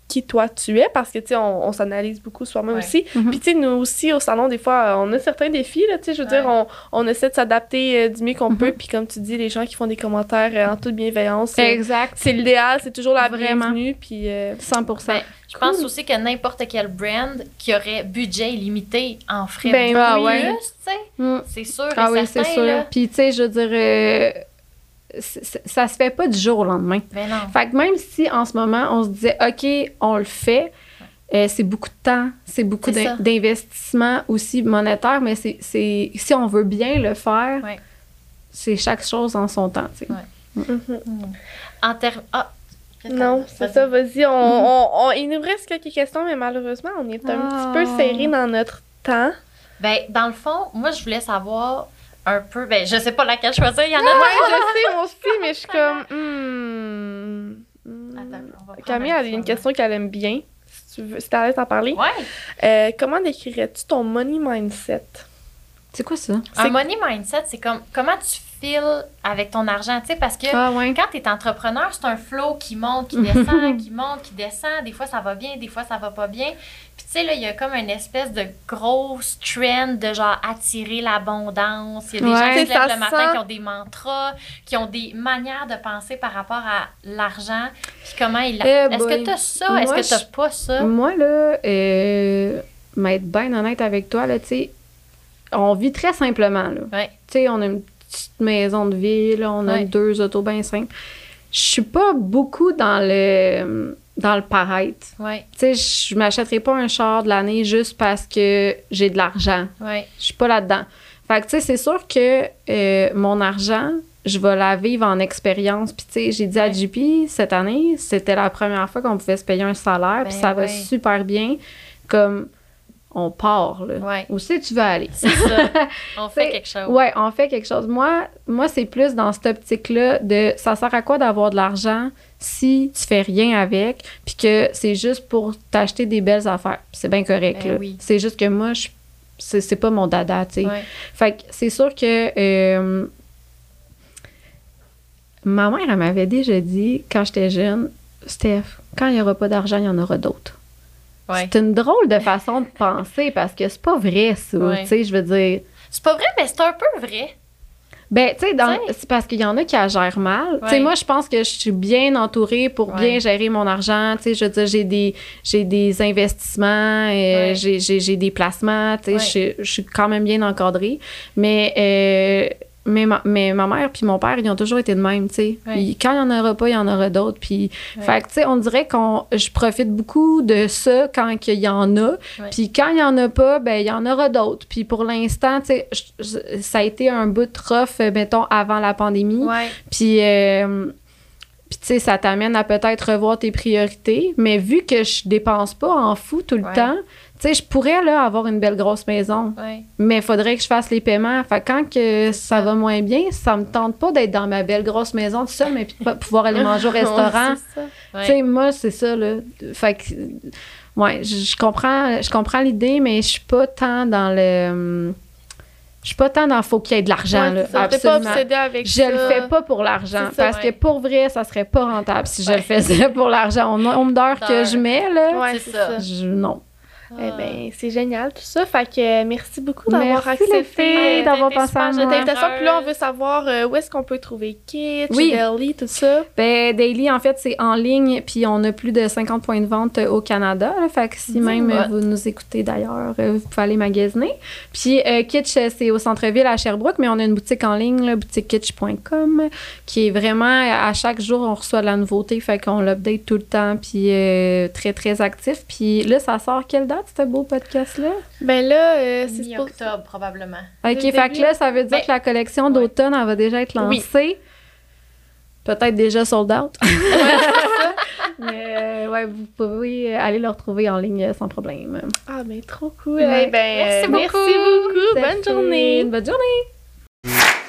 qui- toi tu es, parce que, tu sais, on, on s'analyse beaucoup soi-même Ouais. aussi. Mhm. Puis, tu sais, nous aussi, au salon, des fois, euh, on a certains défis, là, tu sais, je veux dire, on, on essaie de s'adapter euh, du mieux qu'on Mhm. peut. Puis, comme tu dis, les gens qui font des commentaires euh, en toute bienveillance, euh, Exact. c'est l'idéal, c'est toujours la Vraiment. bienvenue. Puis, euh, 100 Ben, je pense aussi que n'importe quel brand qui aurait budget illimité en ferait Ben ah ouais. tu sais. Mm. C'est sûr Ah et oui, c'est sûr. là. Puis, tu sais, je veux dire, euh, ça se fait pas du jour au lendemain. Ben non. Fait que même si en ce moment, on se disait, OK, on le fait, euh, c'est beaucoup de temps, c'est beaucoup d'investissement aussi monétaire, mais c'est, c'est- si on veut bien le faire, Ouais. c'est chaque chose en son temps. tu sais. Ouais. mhm. En termes. Ah! Non, c'est ça, vas-y. On, on- on- il nous reste quelques questions, mais malheureusement, on est un Ah. petit peu serré dans notre temps. Ben, dans le fond, moi, je voulais savoir un peu. Ben, je sais pas laquelle choisir. Il y en a Ouais, je sais, moi aussi, mais je suis comme. hmm, hmm. Attends, on va prendre Camille, elle a une question qu'elle aime bien. Si tu veux, si t'es à l'aise d'en parler. Ouais. Euh, comment décrirais-tu ton money mindset? C'est quoi ça? Un C'est- money mindset, c'est comme comment tu files avec ton argent, tu sais, parce que Ah ouais. quand tu es entrepreneur, c'est un flow qui monte, qui descend, qui monte, qui descend. Des fois, ça va bien, des fois, ça va pas bien. Sais, là, il y a comme une espèce de grosse trend de genre attirer l'abondance. Il y a des Ouais. gens qui se lèvent le matin sent- qui ont des mantras, qui ont des manières de penser par rapport à l'argent. Puis, comment ils. Eh Est-ce que tu as ça? Est-ce que tu pas ça? Moi, là, euh, m'être bien honnête avec toi, là, tu sais, on vit très simplement, là. Ouais. Tu sais, on a une petite maison de ville, on a Ouais. deux autos bien simples. Je suis pas beaucoup dans le dans le paraître. Tu sais, je m'achèterai pas un char de l'année juste parce que j'ai de l'argent. oui. Je suis pas là-dedans. Fait que, tu sais, c'est sûr que euh, mon argent, je vais la vivre en expérience. Puis, tu sais, j'ai dit à Ouais. JP, cette année, c'était la première fois qu'on pouvait se payer un salaire. puis Ben ça va ouais. super bien. Comme, on part, là. Ouais. Où c'est tu veux aller? C'est ça. On fait quelque chose. Ouais, on fait quelque chose. Moi, moi c'est plus dans cette optique-là de ça sert à quoi d'avoir de l'argent si tu fais rien avec, puis que c'est juste pour t'acheter des belles affaires. C'est bien correct. Ben là. oui. C'est juste que moi, je c'est c'est pas mon dada, tu sais. Ouais. Fait que c'est sûr que euh, ma mère, elle m'avait déjà dit, quand j'étais jeune, Steph, quand il n'y aura pas d'argent, il y en aura d'autres. Ouais. C'est une drôle de façon de penser parce que c'est pas vrai, ça. Ouais. Tu sais, je veux dire. C'est pas vrai, mais c'est un peu vrai. Ben, tu sais, c'est parce qu'il y en a qui la gèrent mal. Tu sais, moi, je pense que je suis bien entourée pour Ouais. bien gérer mon argent. Tu sais, je veux dire, j'ai des, j'ai des investissements, euh, Ouais. j'ai, j'ai, j'ai des placements. Tu sais, Ouais. je, suis- je suis quand même bien encadrée. Mais, euh, mais, ma, mais ma mère puis mon père, ils ont toujours été de même, tu sais. Ouais. Quand il y en aura pas, il y en aura d'autres. Puis, Ouais. fait que, tu sais, on dirait qu'on, je profite beaucoup de ça quand il y en a. Puis quand il y en a pas, ben il y en aura d'autres. Puis pour l'instant, tu sais, ça a été un bout de rough, euh, mettons, avant la pandémie. Puis, euh, puis tu sais, ça t'amène à peut-être revoir tes priorités. Mais vu que je dépense pas en fou tout le temps, sais, je pourrais là avoir une belle grosse maison. Ouais. Mais il faudrait que je fasse les paiements. Fait que quand que ça ça. va moins bien, ça me tente pas d'être dans ma belle grosse maison tout seul, mais puis de pas pouvoir aller manger au restaurant. Tu sais, moi, c'est ça, là. Fait que, ouais, je, je comprends, je comprends l'idée, mais je suis pas tant dans le. Je suis pas tant dans faut qu'il y ait de l'argent, Ouais, là. pas Absolument. avec Je ça. le fais pas pour l'argent. Ça, Parce ouais. que pour vrai, ça serait pas rentable si je Ouais. le faisais pour l'argent. Au nombre d'heures que je mets, là, Ouais, C'est c'est ça. ça. je, non. Eh ben, c'est génial tout ça. Fait que euh, merci beaucoup d'avoir accepté d'avoir pensé à moi. l'invitation. Puis là, on veut savoir euh, où est-ce qu'on peut trouver Kitsch, Oui. Deli, tout ça. Ben, Daily, en fait, c'est en ligne, puis on a plus de 50 points de vente euh, au Canada. là. fait que si même euh, vous nous écoutez d'ailleurs, euh, vous pouvez aller magasiner. Puis euh, Kitsch, c'est au centre-ville à Sherbrooke, mais on a une boutique en ligne, là, boutiquekitsch.com, qui est vraiment, à chaque jour, on reçoit de la nouveauté, fait qu'on l'update tout le temps, puis euh, très, très actif. Puis là, ça sort quelle date, ce beau podcast-là? Ben là, euh, c'est supposé- Mi-octobre, probablement. OK, Le fait début. que là, ça veut dire Ben, que la collection d'automne, elle va déjà être Oui. lancée. Peut-être déjà sold out. Mais euh, ouais, vous pouvez aller le retrouver en ligne sans problème. Ah, ben trop cool. Ouais. Eh ben, Merci euh, beaucoup. Merci beaucoup. Bonne fait journée. Bonne journée!